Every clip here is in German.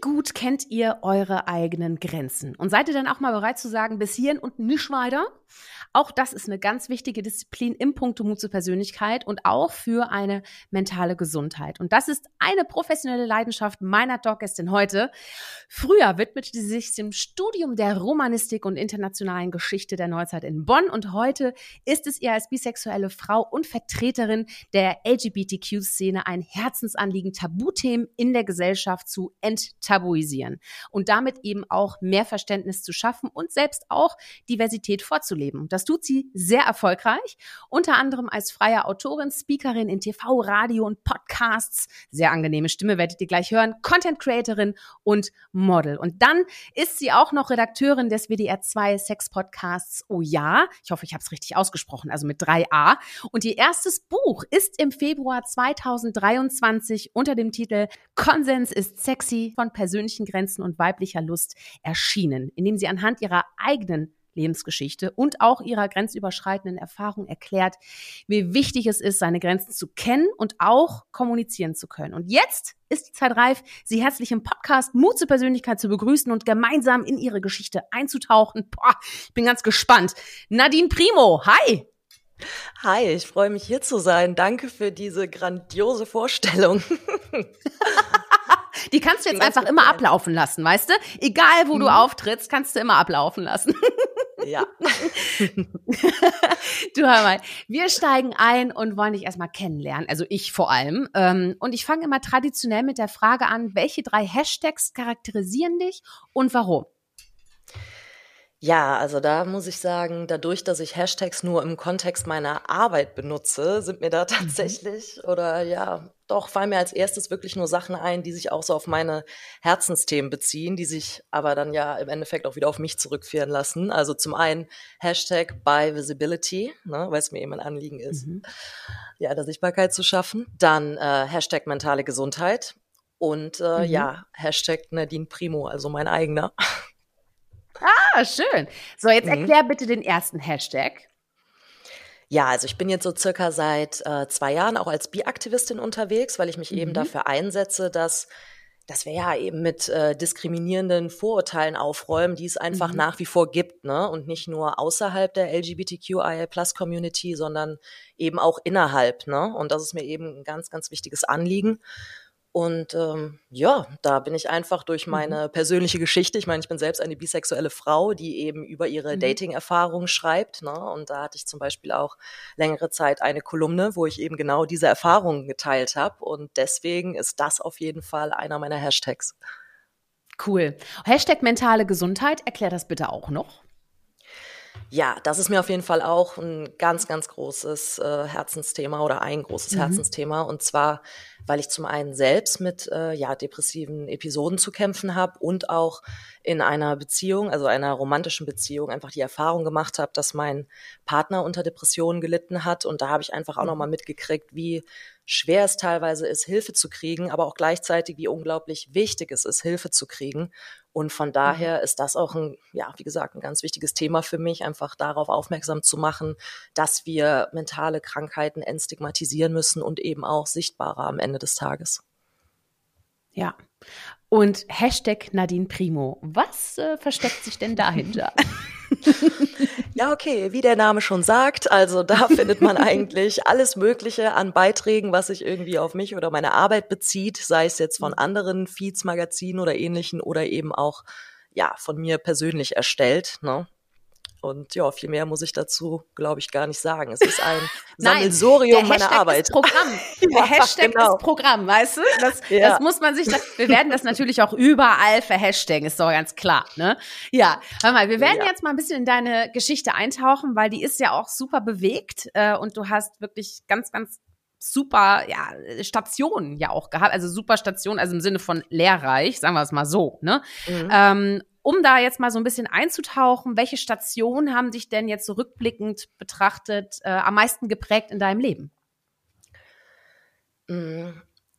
gut kennt ihr eure eigenen Grenzen? Und seid ihr dann auch mal bereit zu sagen, bis hierhin und nicht weiter? Auch das ist eine ganz wichtige Disziplin im Punkto Mut zur Persönlichkeit und auch für eine mentale Gesundheit. Und das ist eine professionelle Leidenschaft meiner Talkgästin heute. Früher widmete sie sich dem Studium der Romanistik und internationalen Geschichte der Neuzeit in Bonn und heute ist es ihr als bisexuelle Frau und Vertreterin der LGBTQ-Szene ein Herzensanliegen, Tabuthemen in der Gesellschaft zu enttabuisieren und damit eben auch mehr Verständnis zu schaffen und selbst auch Diversität vorzuleben. Das tut sie sehr erfolgreich, unter anderem als freie Autorin, Speakerin in TV, Radio und Podcasts. Sehr angenehme Stimme werdet ihr gleich hören. Content Creatorin und Model. Und dann ist sie auch noch Redakteurin des WDR 2 Sex Podcasts Oh ja. Ich hoffe, ich habe es richtig ausgesprochen, also mit 3a. Und ihr erstes Buch ist im Februar 2023 unter dem Titel Konsens ist sexy von persönlichen Grenzen und weiblicher Lust erschienen, in dem sie anhand ihrer eigenen Lebensgeschichte und auch ihrer grenzüberschreitenden Erfahrung erklärt, wie wichtig es ist, seine Grenzen zu kennen und auch kommunizieren zu können. Und jetzt ist die Zeit reif, Sie herzlich im Podcast Mut zur Persönlichkeit zu begrüßen und gemeinsam in Ihre Geschichte einzutauchen. Boah, ich bin ganz gespannt. Nadine Primo, hi! Hi, ich freue mich hier zu sein. Danke für diese grandiose Vorstellung. Die kannst du jetzt einfach immer ablaufen lassen, weißt du? Egal, wo mhm. du auftrittst, kannst du immer ablaufen lassen. Ja. du hör mal, wir steigen ein und wollen dich erstmal kennenlernen, also ich vor allem. Ähm, und ich fange immer traditionell mit der Frage an, welche drei Hashtags charakterisieren dich und warum? Ja, also da muss ich sagen, dadurch, dass ich Hashtags nur im Kontext meiner Arbeit benutze, sind mir da mhm. tatsächlich mhm. oder ja, doch fallen mir als erstes wirklich nur Sachen ein, die sich auch so auf meine Herzensthemen beziehen, die sich aber dann ja im Endeffekt auch wieder auf mich zurückführen lassen. Also zum einen Hashtag by Visibility, ne, weil es mir eben ein Anliegen ist, mhm. ja, der Sichtbarkeit zu schaffen. Dann äh, Hashtag mentale Gesundheit und äh, mhm. ja, Hashtag Nadine Primo, also mein eigener. Ah, schön. So, jetzt mhm. erklär bitte den ersten Hashtag. Ja, also ich bin jetzt so circa seit äh, zwei Jahren auch als Bi-Aktivistin unterwegs, weil ich mich mhm. eben dafür einsetze, dass dass wir ja eben mit äh, diskriminierenden Vorurteilen aufräumen, die es einfach mhm. nach wie vor gibt, ne? Und nicht nur außerhalb der LGBTQIA-Plus-Community, sondern eben auch innerhalb, ne? Und das ist mir eben ein ganz, ganz wichtiges Anliegen. Und ähm, ja, da bin ich einfach durch mhm. meine persönliche Geschichte, ich meine, ich bin selbst eine bisexuelle Frau, die eben über ihre mhm. Dating-Erfahrung schreibt. Ne? Und da hatte ich zum Beispiel auch längere Zeit eine Kolumne, wo ich eben genau diese Erfahrungen geteilt habe. Und deswegen ist das auf jeden Fall einer meiner Hashtags. Cool. Hashtag mentale Gesundheit, erklär das bitte auch noch. Ja, das ist mir auf jeden Fall auch ein ganz, ganz großes äh, Herzensthema oder ein großes mhm. Herzensthema. Und zwar, weil ich zum einen selbst mit äh, ja, depressiven Episoden zu kämpfen habe und auch in einer Beziehung, also einer romantischen Beziehung, einfach die Erfahrung gemacht habe, dass mein Partner unter Depressionen gelitten hat. Und da habe ich einfach auch nochmal mhm. mitgekriegt, wie schwer es teilweise ist, Hilfe zu kriegen, aber auch gleichzeitig, wie unglaublich wichtig es ist, Hilfe zu kriegen. Und von mhm. daher ist das auch ein, ja, wie gesagt, ein ganz wichtiges Thema für mich, einfach darauf aufmerksam zu machen, dass wir mentale Krankheiten entstigmatisieren müssen und eben auch sichtbarer am Ende des Tages. Ja. Und Hashtag Nadine Primo. Was äh, versteckt sich denn dahinter? Ja, okay, wie der Name schon sagt, also da findet man eigentlich alles Mögliche an Beiträgen, was sich irgendwie auf mich oder meine Arbeit bezieht, sei es jetzt von anderen Feeds, Magazinen oder ähnlichen oder eben auch ja von mir persönlich erstellt. Ne? Und ja, viel mehr muss ich dazu, glaube ich, gar nicht sagen. Es ist ein Sammelsorium meiner Arbeit. Ist Programm. Der Hashtag genau. ist Programm, weißt du? Das, ja. das muss man sich, das, wir werden das natürlich auch überall verhashtaggen, ist doch ganz klar, ne? Ja, hör mal, wir werden ja. jetzt mal ein bisschen in deine Geschichte eintauchen, weil die ist ja auch super bewegt äh, und du hast wirklich ganz, ganz super ja, Stationen ja auch gehabt, also super Stationen, also im Sinne von lehrreich, sagen wir es mal so. Ne? Mhm. Ähm, um da jetzt mal so ein bisschen einzutauchen, welche Stationen haben dich denn jetzt zurückblickend betrachtet äh, am meisten geprägt in deinem Leben? Mm,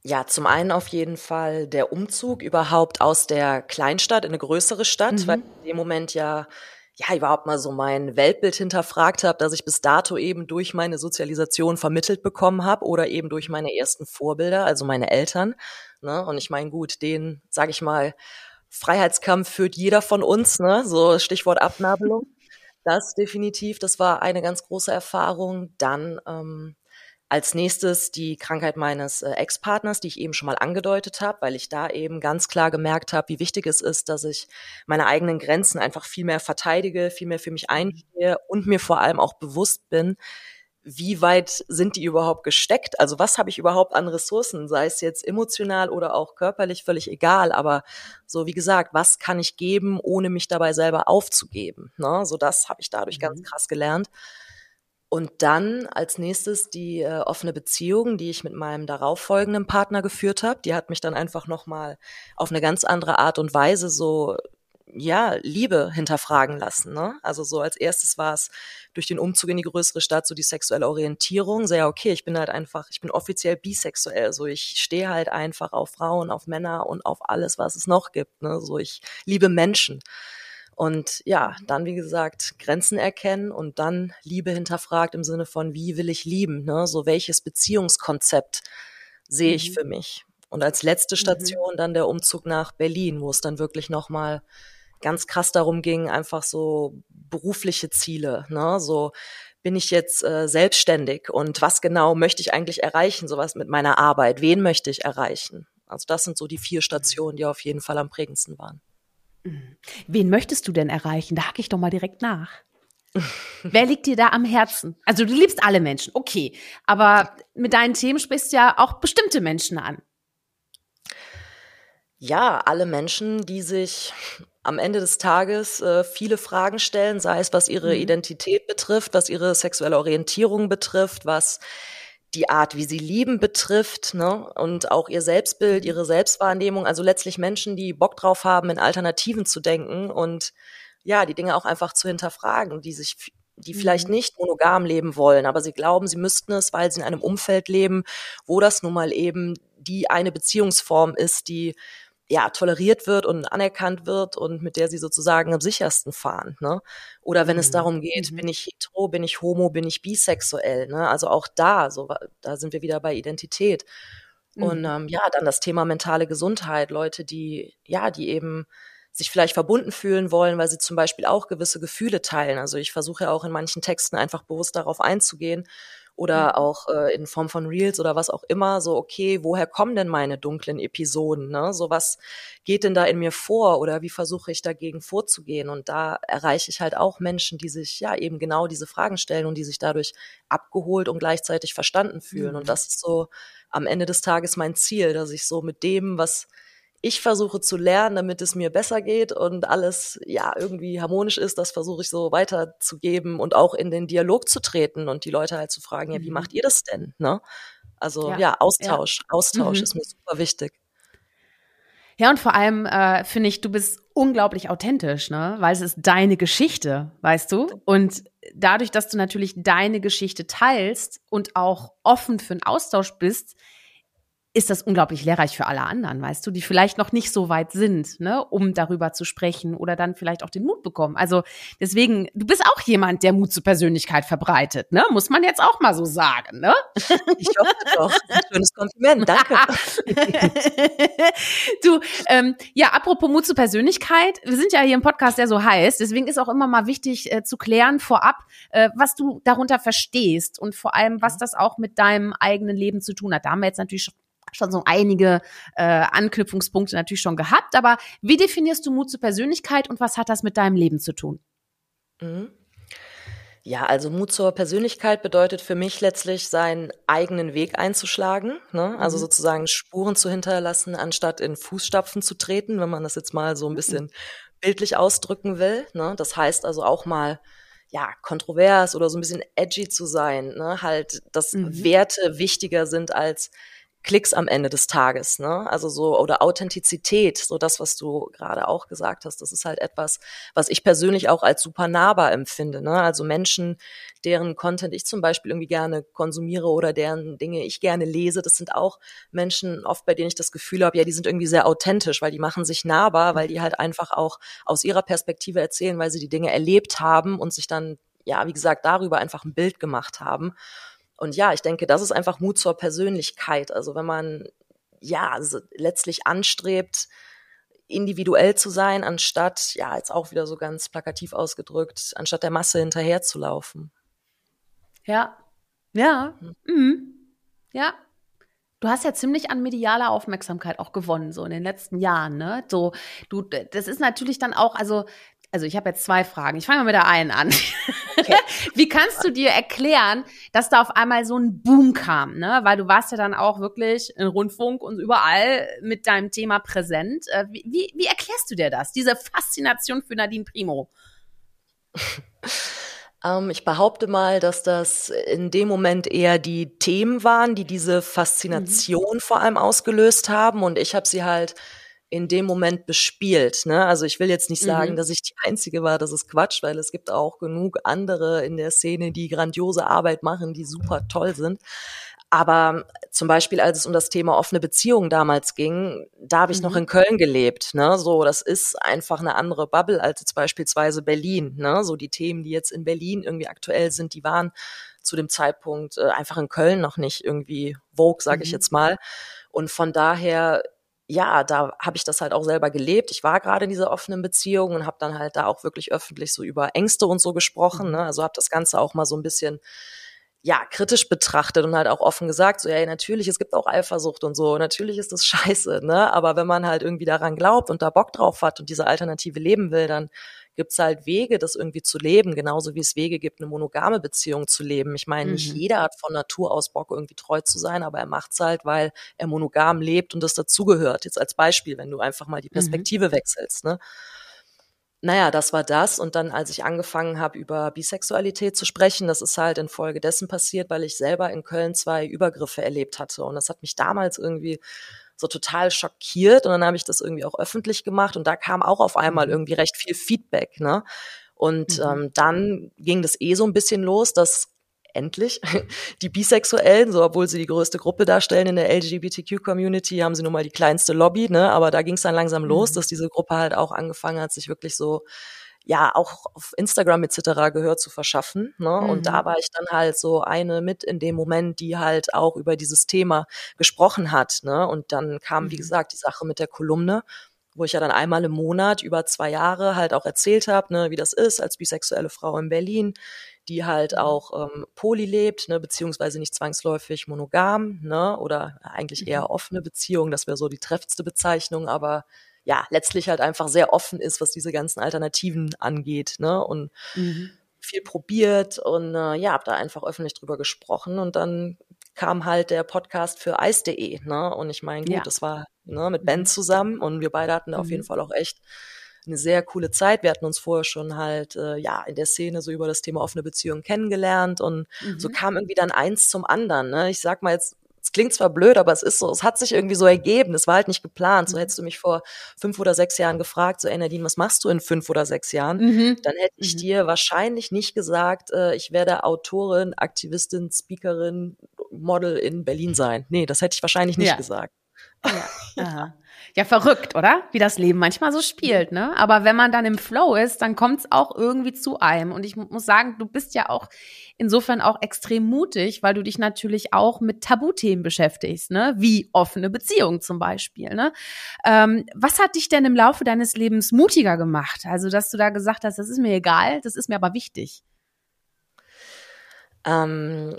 ja, zum einen auf jeden Fall der Umzug überhaupt aus der Kleinstadt in eine größere Stadt, mhm. weil in dem Moment ja ja überhaupt mal so mein Weltbild hinterfragt habe, dass ich bis dato eben durch meine Sozialisation vermittelt bekommen habe oder eben durch meine ersten Vorbilder, also meine Eltern. Ne? Und ich meine, gut, den, sage ich mal, Freiheitskampf führt jeder von uns, ne? so Stichwort Abnabelung. Das definitiv, das war eine ganz große Erfahrung. Dann ähm, als nächstes die Krankheit meines äh, Ex-Partners, die ich eben schon mal angedeutet habe, weil ich da eben ganz klar gemerkt habe, wie wichtig es ist, dass ich meine eigenen Grenzen einfach viel mehr verteidige, viel mehr für mich einstehe und mir vor allem auch bewusst bin, wie weit sind die überhaupt gesteckt? Also was habe ich überhaupt an Ressourcen, sei es jetzt emotional oder auch körperlich, völlig egal. Aber so wie gesagt, was kann ich geben, ohne mich dabei selber aufzugeben? Ne? So das habe ich dadurch mhm. ganz krass gelernt. Und dann als nächstes die äh, offene Beziehung, die ich mit meinem darauffolgenden Partner geführt habe. Die hat mich dann einfach nochmal auf eine ganz andere Art und Weise so, ja, Liebe hinterfragen lassen. Ne? Also so als erstes war es durch den Umzug in die größere Stadt so die sexuelle Orientierung. Sehr okay, ich bin halt einfach, ich bin offiziell bisexuell. So ich stehe halt einfach auf Frauen, auf Männer und auf alles, was es noch gibt. Ne? So ich liebe Menschen. Und ja, dann, wie gesagt, Grenzen erkennen und dann Liebe hinterfragt im Sinne von, wie will ich lieben? Ne? So welches Beziehungskonzept sehe ich mhm. für mich? Und als letzte mhm. Station mhm. dann der Umzug nach Berlin, wo es dann wirklich nochmal ganz krass darum ging, einfach so berufliche Ziele, ne? So bin ich jetzt äh, selbstständig und was genau möchte ich eigentlich erreichen, sowas mit meiner Arbeit, wen möchte ich erreichen? Also das sind so die vier Stationen, die auf jeden Fall am prägendsten waren. Wen möchtest du denn erreichen? Da hake ich doch mal direkt nach. Wer liegt dir da am Herzen? Also du liebst alle Menschen, okay. Aber mit deinen Themen sprichst du ja auch bestimmte Menschen an. Ja, alle Menschen, die sich am Ende des Tages äh, viele Fragen stellen, sei es was ihre mhm. Identität betrifft, was ihre sexuelle Orientierung betrifft, was die Art, wie sie lieben, betrifft, ne? Und auch ihr Selbstbild, ihre Selbstwahrnehmung, also letztlich Menschen, die Bock drauf haben, in Alternativen zu denken und ja, die Dinge auch einfach zu hinterfragen, die sich die vielleicht mhm. nicht monogam leben wollen, aber sie glauben, sie müssten es, weil sie in einem Umfeld leben, wo das nun mal eben die eine Beziehungsform ist, die ja, toleriert wird und anerkannt wird und mit der sie sozusagen am sichersten fahren. Ne? Oder wenn mhm. es darum geht, mhm. bin ich hetero, bin ich homo, bin ich bisexuell. Ne? Also auch da, so, da sind wir wieder bei Identität. Mhm. Und ähm, ja, dann das Thema mentale Gesundheit. Leute, die, ja, die eben sich vielleicht verbunden fühlen wollen, weil sie zum Beispiel auch gewisse Gefühle teilen. Also ich versuche ja auch in manchen Texten einfach bewusst darauf einzugehen oder mhm. auch äh, in Form von Reels oder was auch immer, so, okay, woher kommen denn meine dunklen Episoden? Ne? So was geht denn da in mir vor oder wie versuche ich dagegen vorzugehen? Und da erreiche ich halt auch Menschen, die sich ja eben genau diese Fragen stellen und die sich dadurch abgeholt und gleichzeitig verstanden fühlen. Mhm. Und das ist so am Ende des Tages mein Ziel, dass ich so mit dem, was ich versuche zu lernen, damit es mir besser geht und alles ja irgendwie harmonisch ist, das versuche ich so weiterzugeben und auch in den Dialog zu treten und die Leute halt zu fragen, ja, wie mhm. macht ihr das denn? Ne? Also ja, ja Austausch, ja. Austausch mhm. ist mir super wichtig. Ja, und vor allem äh, finde ich, du bist unglaublich authentisch, ne? Weil es ist deine Geschichte, weißt du? Und dadurch, dass du natürlich deine Geschichte teilst und auch offen für einen Austausch bist, ist das unglaublich lehrreich für alle anderen, weißt du, die vielleicht noch nicht so weit sind, ne, um darüber zu sprechen oder dann vielleicht auch den Mut bekommen. Also deswegen, du bist auch jemand, der Mut zur Persönlichkeit verbreitet, ne, muss man jetzt auch mal so sagen, ne? Ich hoffe doch. Ein schönes Kompliment, danke. du, ähm, ja, apropos Mut zur Persönlichkeit, wir sind ja hier im Podcast, der so heißt, deswegen ist auch immer mal wichtig äh, zu klären vorab, äh, was du darunter verstehst und vor allem, was das auch mit deinem eigenen Leben zu tun hat. Da haben wir jetzt natürlich schon schon so einige äh, Anknüpfungspunkte natürlich schon gehabt. Aber wie definierst du Mut zur Persönlichkeit und was hat das mit deinem Leben zu tun? Mhm. Ja, also Mut zur Persönlichkeit bedeutet für mich letztlich, seinen eigenen Weg einzuschlagen, ne? also mhm. sozusagen Spuren zu hinterlassen, anstatt in Fußstapfen zu treten, wenn man das jetzt mal so ein mhm. bisschen mhm. bildlich ausdrücken will. Ne? Das heißt also auch mal ja, kontrovers oder so ein bisschen edgy zu sein, ne? halt, dass mhm. Werte wichtiger sind als Klicks am Ende des Tages, ne? Also so oder Authentizität, so das, was du gerade auch gesagt hast, das ist halt etwas, was ich persönlich auch als super nahbar empfinde, ne? Also Menschen, deren Content ich zum Beispiel irgendwie gerne konsumiere oder deren Dinge ich gerne lese, das sind auch Menschen oft, bei denen ich das Gefühl habe, ja, die sind irgendwie sehr authentisch, weil die machen sich nahbar, weil die halt einfach auch aus ihrer Perspektive erzählen, weil sie die Dinge erlebt haben und sich dann ja, wie gesagt, darüber einfach ein Bild gemacht haben. Und ja, ich denke, das ist einfach Mut zur Persönlichkeit. Also wenn man ja letztlich anstrebt, individuell zu sein, anstatt, ja, jetzt auch wieder so ganz plakativ ausgedrückt, anstatt der Masse hinterherzulaufen. Ja, ja, hm. mhm. ja. Du hast ja ziemlich an medialer Aufmerksamkeit auch gewonnen, so in den letzten Jahren, ne? So, du, das ist natürlich dann auch, also also ich habe jetzt zwei Fragen. Ich fange mal mit der einen an. Okay. Wie kannst du dir erklären, dass da auf einmal so ein Boom kam? Ne? Weil du warst ja dann auch wirklich in Rundfunk und überall mit deinem Thema präsent. Äh, wie, wie, wie erklärst du dir das, diese Faszination für Nadine Primo? Ähm, ich behaupte mal, dass das in dem Moment eher die Themen waren, die diese Faszination mhm. vor allem ausgelöst haben. Und ich habe sie halt in dem Moment bespielt. Ne? Also ich will jetzt nicht sagen, mhm. dass ich die Einzige war, das ist Quatsch, weil es gibt auch genug andere in der Szene, die grandiose Arbeit machen, die super toll sind. Aber zum Beispiel, als es um das Thema offene Beziehungen damals ging, da habe ich mhm. noch in Köln gelebt. Ne? So, das ist einfach eine andere Bubble als jetzt beispielsweise Berlin. Ne? So die Themen, die jetzt in Berlin irgendwie aktuell sind, die waren zu dem Zeitpunkt äh, einfach in Köln noch nicht irgendwie Vogue, sage mhm. ich jetzt mal. Und von daher ja, da habe ich das halt auch selber gelebt. Ich war gerade in dieser offenen Beziehung und habe dann halt da auch wirklich öffentlich so über Ängste und so gesprochen. Mhm. Ne? Also habe das Ganze auch mal so ein bisschen ja, kritisch betrachtet und halt auch offen gesagt, so, ja, natürlich, es gibt auch Eifersucht und so, natürlich ist das scheiße, ne, aber wenn man halt irgendwie daran glaubt und da Bock drauf hat und diese Alternative leben will, dann gibt es halt Wege, das irgendwie zu leben, genauso wie es Wege gibt, eine monogame Beziehung zu leben. Ich meine, mhm. nicht jeder hat von Natur aus Bock, irgendwie treu zu sein, aber er macht's halt, weil er monogam lebt und das dazugehört. Jetzt als Beispiel, wenn du einfach mal die mhm. Perspektive mhm. wechselst, ne? Naja, das war das. Und dann, als ich angefangen habe, über Bisexualität zu sprechen, das ist halt infolgedessen passiert, weil ich selber in Köln zwei Übergriffe erlebt hatte. Und das hat mich damals irgendwie so total schockiert und dann habe ich das irgendwie auch öffentlich gemacht und da kam auch auf einmal mhm. irgendwie recht viel Feedback, ne? Und mhm. ähm, dann ging das eh so ein bisschen los, dass endlich die Bisexuellen, so obwohl sie die größte Gruppe darstellen in der LGBTQ-Community, haben sie nun mal die kleinste Lobby, ne? Aber da ging es dann langsam los, mhm. dass diese Gruppe halt auch angefangen hat, sich wirklich so ja auch auf Instagram etc. Gehör zu verschaffen. Ne? Mhm. Und da mhm. war ich dann halt so eine mit in dem Moment, die halt auch über dieses Thema gesprochen hat. Ne? Und dann kam, mhm. wie gesagt, die Sache mit der Kolumne wo ich ja dann einmal im Monat über zwei Jahre halt auch erzählt habe, ne, wie das ist als bisexuelle Frau in Berlin, die halt mhm. auch ähm, poly lebt, ne, beziehungsweise nicht zwangsläufig monogam, ne, oder eigentlich eher offene Beziehung, das wäre so die treffendste Bezeichnung, aber ja, letztlich halt einfach sehr offen ist, was diese ganzen Alternativen angeht, ne? Und mhm. viel probiert und äh, ja, habe da einfach öffentlich drüber gesprochen und dann kam halt der Podcast für Eis.de, ne? Und ich meine, gut, ja. das war ne, mit Ben mhm. zusammen und wir beide hatten da mhm. auf jeden mhm. Fall auch echt eine sehr coole Zeit. Wir hatten uns vorher schon halt äh, ja in der Szene so über das Thema offene Beziehungen kennengelernt und mhm. so kam irgendwie dann eins zum anderen. Ne? Ich sag mal jetzt es klingt zwar blöd, aber es ist so, es hat sich irgendwie so ergeben. Es war halt nicht geplant. So mhm. hättest du mich vor fünf oder sechs Jahren gefragt, so, ey Nadine, was machst du in fünf oder sechs Jahren? Mhm. Dann hätte ich mhm. dir wahrscheinlich nicht gesagt, äh, ich werde Autorin, Aktivistin, Speakerin, Model in Berlin sein. Nee, das hätte ich wahrscheinlich nicht ja. gesagt. Ja. Aha. Ja, verrückt, oder? Wie das Leben manchmal so spielt, ne? Aber wenn man dann im Flow ist, dann kommt es auch irgendwie zu einem. Und ich muss sagen, du bist ja auch insofern auch extrem mutig, weil du dich natürlich auch mit Tabuthemen beschäftigst, ne? Wie offene Beziehungen zum Beispiel, ne? Ähm, was hat dich denn im Laufe deines Lebens mutiger gemacht? Also, dass du da gesagt hast, das ist mir egal, das ist mir aber wichtig. Ähm,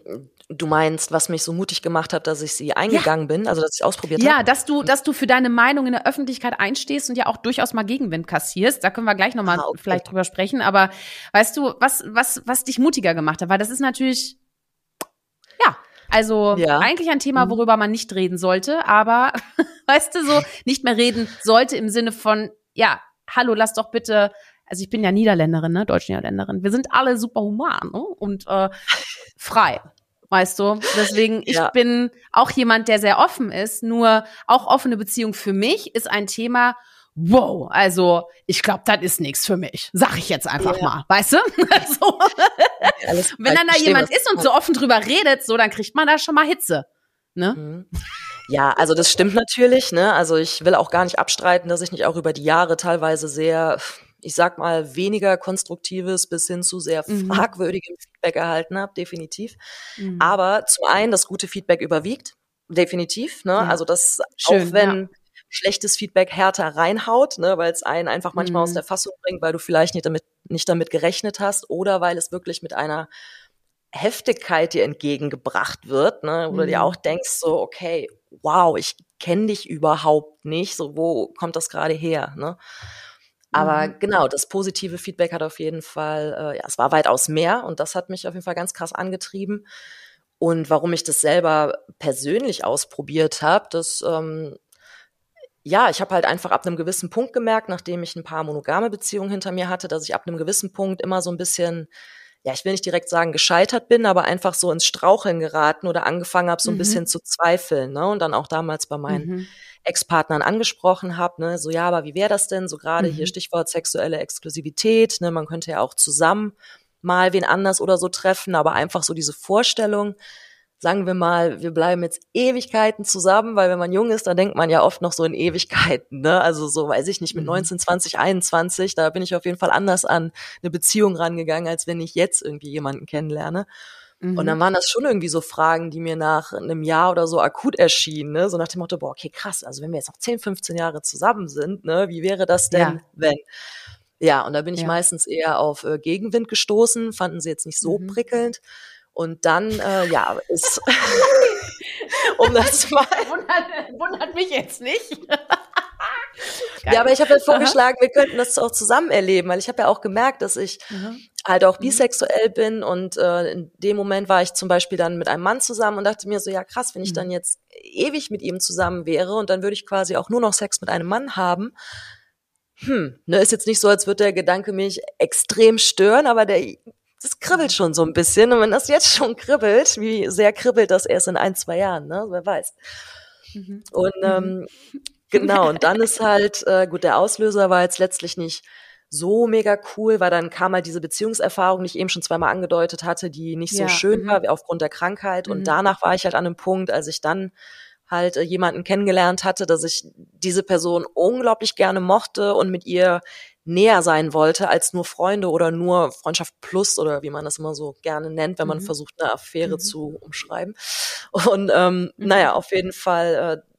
du meinst, was mich so mutig gemacht hat, dass ich sie eingegangen ja. bin, also dass ich ausprobiert habe? Ja, hab? dass du, dass du für deine Meinung in der Öffentlichkeit einstehst und ja auch durchaus mal Gegenwind kassierst. Da können wir gleich nochmal ah, okay. vielleicht drüber sprechen. Aber weißt du, was, was, was dich mutiger gemacht hat? Weil das ist natürlich, ja, also ja. eigentlich ein Thema, mhm. worüber man nicht reden sollte, aber weißt du, so nicht mehr reden sollte im Sinne von, ja, hallo, lass doch bitte also ich bin ja Niederländerin, ne, Deutsch-Niederländerin. Wir sind alle super human ne? und äh, frei. Weißt du? Deswegen, ich ja. bin auch jemand, der sehr offen ist, nur auch offene Beziehung für mich ist ein Thema, wow, also ich glaube, das ist nichts für mich. Sag ich jetzt einfach ja. mal, weißt du? so. Wenn dann da jemand ist und so offen drüber redet, so, dann kriegt man da schon mal Hitze. Ne? Mhm. Ja, also das stimmt natürlich, ne? Also ich will auch gar nicht abstreiten, dass ich nicht auch über die Jahre teilweise sehr, ich sag mal, weniger konstruktives bis hin zu sehr mhm. fragwürdigem Feedback erhalten habe, definitiv. Mhm. Aber zum einen, das gute Feedback überwiegt, definitiv, ne? Ja. Also das, Schön, auch wenn ja schlechtes Feedback härter reinhaut, ne, weil es einen einfach manchmal mhm. aus der Fassung bringt, weil du vielleicht nicht damit, nicht damit gerechnet hast oder weil es wirklich mit einer Heftigkeit dir entgegengebracht wird, ne, wo du dir mhm. auch denkst, so, okay, wow, ich kenne dich überhaupt nicht, so, wo kommt das gerade her, ne? Aber mhm. genau, das positive Feedback hat auf jeden Fall, äh, ja, es war weitaus mehr und das hat mich auf jeden Fall ganz krass angetrieben. Und warum ich das selber persönlich ausprobiert habe, das ähm, ja, ich habe halt einfach ab einem gewissen Punkt gemerkt, nachdem ich ein paar monogame Beziehungen hinter mir hatte, dass ich ab einem gewissen Punkt immer so ein bisschen, ja, ich will nicht direkt sagen gescheitert bin, aber einfach so ins Straucheln geraten oder angefangen habe, so ein mhm. bisschen zu zweifeln, ne? Und dann auch damals bei meinen mhm. Ex-Partnern angesprochen habe, ne, so ja, aber wie wäre das denn? So gerade mhm. hier Stichwort sexuelle Exklusivität, ne, man könnte ja auch zusammen mal wen anders oder so treffen, aber einfach so diese Vorstellung, sagen wir mal, wir bleiben jetzt Ewigkeiten zusammen, weil wenn man jung ist, dann denkt man ja oft noch so in Ewigkeiten, ne? Also so, weiß ich nicht, mit 19, 20, 21, da bin ich auf jeden Fall anders an eine Beziehung rangegangen, als wenn ich jetzt irgendwie jemanden kennenlerne. Mhm. Und dann waren das schon irgendwie so Fragen, die mir nach einem Jahr oder so akut erschienen, ne? So nach dem Motto, boah, okay, krass, also wenn wir jetzt noch 10, 15 Jahre zusammen sind, ne, wie wäre das denn, ja. wenn? Ja, und da bin ich ja. meistens eher auf äh, Gegenwind gestoßen, fanden sie jetzt nicht so mhm. prickelnd. Und dann, äh, ja, ist, um das mal. Wundert, wundert mich jetzt nicht. ja, aber ich habe ja vorgeschlagen, wir könnten das auch zusammen erleben, weil ich habe ja auch gemerkt, dass ich mhm. halt auch mhm. bisexuell bin und äh, in dem Moment war ich zum Beispiel dann mit einem Mann zusammen und dachte mir so, ja krass, wenn ich mhm. dann jetzt ewig mit ihm zusammen wäre und dann würde ich quasi auch nur noch Sex mit einem Mann haben, hm, ne, ist jetzt nicht so, als würde der Gedanke mich extrem stören, aber der das kribbelt schon so ein bisschen. Und wenn das jetzt schon kribbelt, wie sehr kribbelt das erst in ein, zwei Jahren, ne? Wer weiß. Mhm. Und mhm. ähm, genau, und dann ist halt, äh, gut, der Auslöser war jetzt letztlich nicht so mega cool, weil dann kam halt diese Beziehungserfahrung, die ich eben schon zweimal angedeutet hatte, die nicht so ja, schön mhm. war aufgrund der Krankheit. Und mhm. danach war ich halt an einem Punkt, als ich dann halt äh, jemanden kennengelernt hatte, dass ich diese Person unglaublich gerne mochte und mit ihr näher sein wollte als nur Freunde oder nur Freundschaft plus oder wie man das immer so gerne nennt, wenn man mhm. versucht, eine Affäre mhm. zu umschreiben. Und ähm, mhm. naja, auf jeden Fall äh,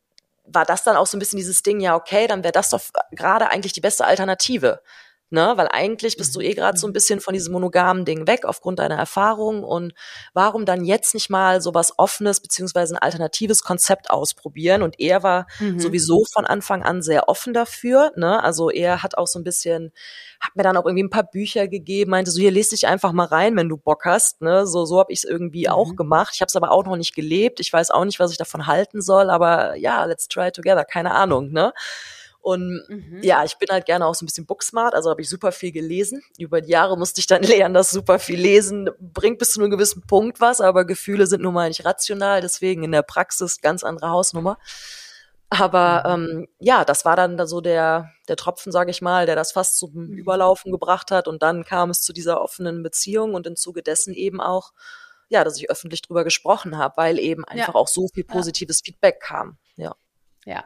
war das dann auch so ein bisschen dieses Ding, ja, okay, dann wäre das doch gerade eigentlich die beste Alternative ne? Weil eigentlich bist du mhm. eh gerade so ein bisschen von diesem monogamen Ding weg aufgrund deiner Erfahrung und warum dann jetzt nicht mal so was Offenes beziehungsweise ein alternatives Konzept ausprobieren? Und er war mhm. sowieso von Anfang an sehr offen dafür, ne? Also er hat auch so ein bisschen hat mir dann auch irgendwie ein paar Bücher gegeben, meinte so, hier lese dich einfach mal rein, wenn du Bock hast. Ne? So, so habe ich es irgendwie mhm. auch gemacht. Ich habe es aber auch noch nicht gelebt. Ich weiß auch nicht, was ich davon halten soll, aber ja, let's try together, keine Ahnung. Ne? Und mhm. ja, ich bin halt gerne auch so ein bisschen booksmart, also habe ich super viel gelesen. Über die Jahre musste ich dann lernen, dass super viel lesen bringt bis zu einem gewissen Punkt was, aber Gefühle sind nun mal nicht rational, deswegen in der Praxis ganz andere Hausnummer. Aber mhm. ähm, ja, das war dann so der, der Tropfen, sage ich mal, der das fast zum mhm. Überlaufen gebracht hat. Und dann kam es zu dieser offenen Beziehung und im Zuge dessen eben auch, ja, dass ich öffentlich drüber gesprochen habe, weil eben einfach ja. auch so viel positives ja. Feedback kam. Ja. Ja,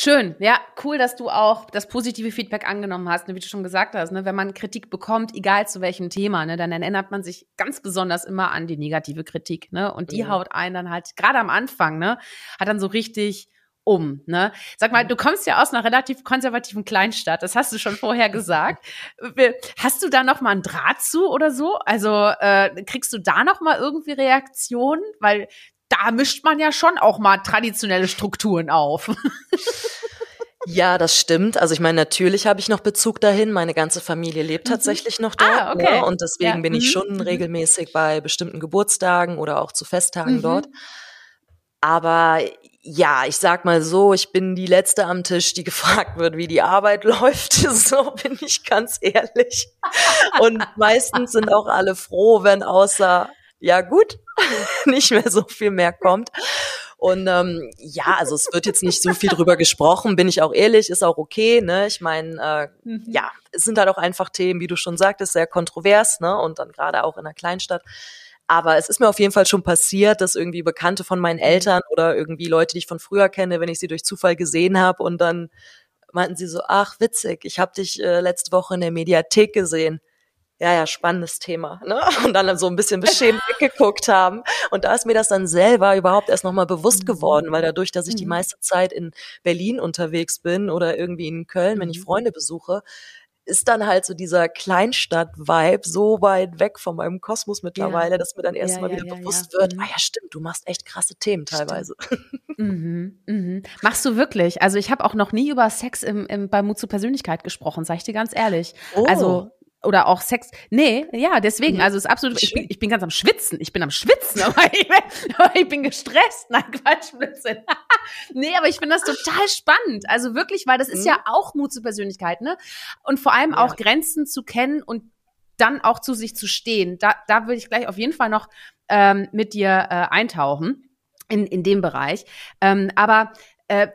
Schön, ja, cool, dass du auch das positive Feedback angenommen hast, ne, wie du schon gesagt hast. Ne, wenn man Kritik bekommt, egal zu welchem Thema, ne, dann erinnert man sich ganz besonders immer an die negative Kritik, ne, und die mhm. haut einen dann halt gerade am Anfang, ne, hat dann so richtig um, ne? Sag mal, du kommst ja aus einer relativ konservativen Kleinstadt, das hast du schon vorher gesagt. Hast du da noch mal einen Draht zu oder so? Also äh, kriegst du da noch mal irgendwie Reaktionen? Weil da mischt man ja schon auch mal traditionelle Strukturen auf. Ja, das stimmt. Also ich meine, natürlich habe ich noch Bezug dahin. Meine ganze Familie lebt mhm. tatsächlich noch dort. Ah, okay. Ne? Und deswegen ja. bin ich mhm. schon mhm. regelmäßig bei bestimmten Geburtstagen oder auch zu Festtagen mhm. dort. Aber ja, ich sag mal so, ich bin die letzte am Tisch, die gefragt wird, wie die Arbeit läuft. So bin ich ganz ehrlich. Und meistens sind auch alle froh, wenn außer ja gut, nicht mehr so viel mehr kommt. Und ähm, ja, also es wird jetzt nicht so viel drüber gesprochen, bin ich auch ehrlich, ist auch okay. Ne? Ich meine, äh, mhm. ja, es sind halt auch einfach Themen, wie du schon sagtest, sehr kontrovers, ne? Und dann gerade auch in einer Kleinstadt. Aber es ist mir auf jeden Fall schon passiert, dass irgendwie Bekannte von meinen mhm. Eltern oder irgendwie Leute, die ich von früher kenne, wenn ich sie durch Zufall gesehen habe und dann meinten sie so, ach witzig, ich habe dich äh, letzte Woche in der Mediathek gesehen ja, ja, spannendes Thema. Ne? Und dann so ein bisschen beschämt weggeguckt haben. Und da ist mir das dann selber überhaupt erst nochmal bewusst mhm. geworden, weil dadurch, dass ich die mhm. meiste Zeit in Berlin unterwegs bin oder irgendwie in Köln, wenn ich mhm. Freunde besuche, ist dann halt so dieser Kleinstadt-Vibe so weit weg von meinem Kosmos mittlerweile, ja. dass mir dann erst ja, mal wieder ja, bewusst wird, ah ja, stimmt, du machst echt krasse Themen teilweise. Mhm, mhm. Machst du wirklich? Also ich habe auch noch nie über Sex im, im, bei Mut zur Persönlichkeit gesprochen, sag ich dir ganz ehrlich. Oh. Also oder auch Sex. Nee, ja, deswegen. Mhm. Also es ist absolut. Ich bin, ich bin ganz am Schwitzen. Ich bin am Schwitzen, aber ich bin, aber ich bin gestresst. Nein, Quatsch, Blödsinn. nee, aber ich finde das total spannend. Also wirklich, weil das ist mhm. ja auch Mut zur Persönlichkeit, ne? Und vor allem ja. auch Grenzen zu kennen und dann auch zu sich zu stehen. Da, da würde ich gleich auf jeden Fall noch ähm, mit dir äh, eintauchen in, in dem Bereich. Ähm, aber äh,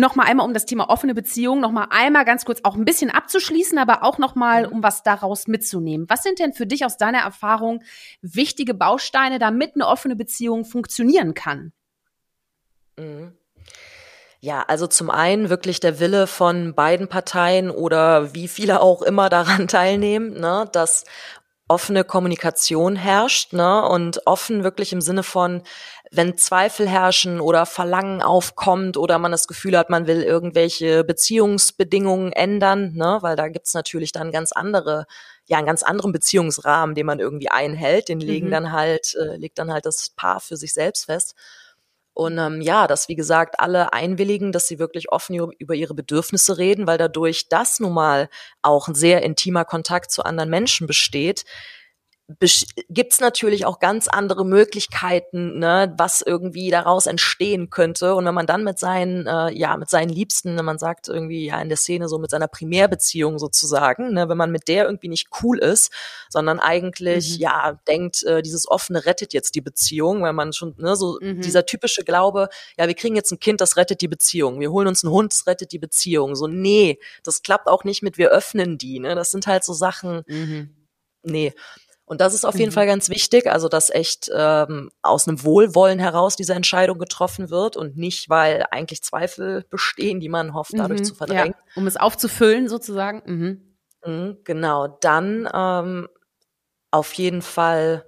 noch mal einmal um das Thema offene Beziehung noch mal einmal ganz kurz auch ein bisschen abzuschließen, aber auch noch mal mhm. um was daraus mitzunehmen. Was sind denn für dich aus deiner Erfahrung wichtige Bausteine, damit eine offene Beziehung funktionieren kann? Mhm. Ja, also zum einen wirklich der Wille von beiden Parteien oder wie viele auch immer daran teilnehmen, ne, dass offene Kommunikation herrscht, ne, und offen wirklich im Sinne von, wenn Zweifel herrschen oder Verlangen aufkommt oder man das Gefühl hat, man will irgendwelche Beziehungsbedingungen ändern, ne, weil da gibt's natürlich dann ganz andere, ja, einen ganz anderen Beziehungsrahmen, den man irgendwie einhält, den legen mhm. dann halt, äh, legt dann halt das Paar für sich selbst fest. Und ähm, ja, dass wie gesagt alle einwilligen, dass sie wirklich offen über ihre Bedürfnisse reden, weil dadurch, dass nun mal auch ein sehr intimer Kontakt zu anderen Menschen besteht, gibt es natürlich auch ganz andere Möglichkeiten, ne, was irgendwie daraus entstehen könnte. Und wenn man dann mit seinen, äh, ja, mit seinen Liebsten, wenn man sagt irgendwie ja in der Szene so mit seiner Primärbeziehung sozusagen, ne, wenn man mit der irgendwie nicht cool ist, sondern eigentlich mhm. ja denkt, äh, dieses offene rettet jetzt die Beziehung, weil man schon ne, so mhm. dieser typische Glaube, ja, wir kriegen jetzt ein Kind, das rettet die Beziehung, wir holen uns einen Hund, das rettet die Beziehung. So nee, das klappt auch nicht mit, wir öffnen die. Ne, das sind halt so Sachen. Mhm. Nee, und das ist auf jeden mhm. Fall ganz wichtig, also dass echt ähm, aus einem Wohlwollen heraus diese Entscheidung getroffen wird und nicht, weil eigentlich Zweifel bestehen, die man hofft, dadurch mhm, zu verdrängen. Ja, um es aufzufüllen sozusagen. Mhm. Mhm, genau, dann ähm, auf jeden Fall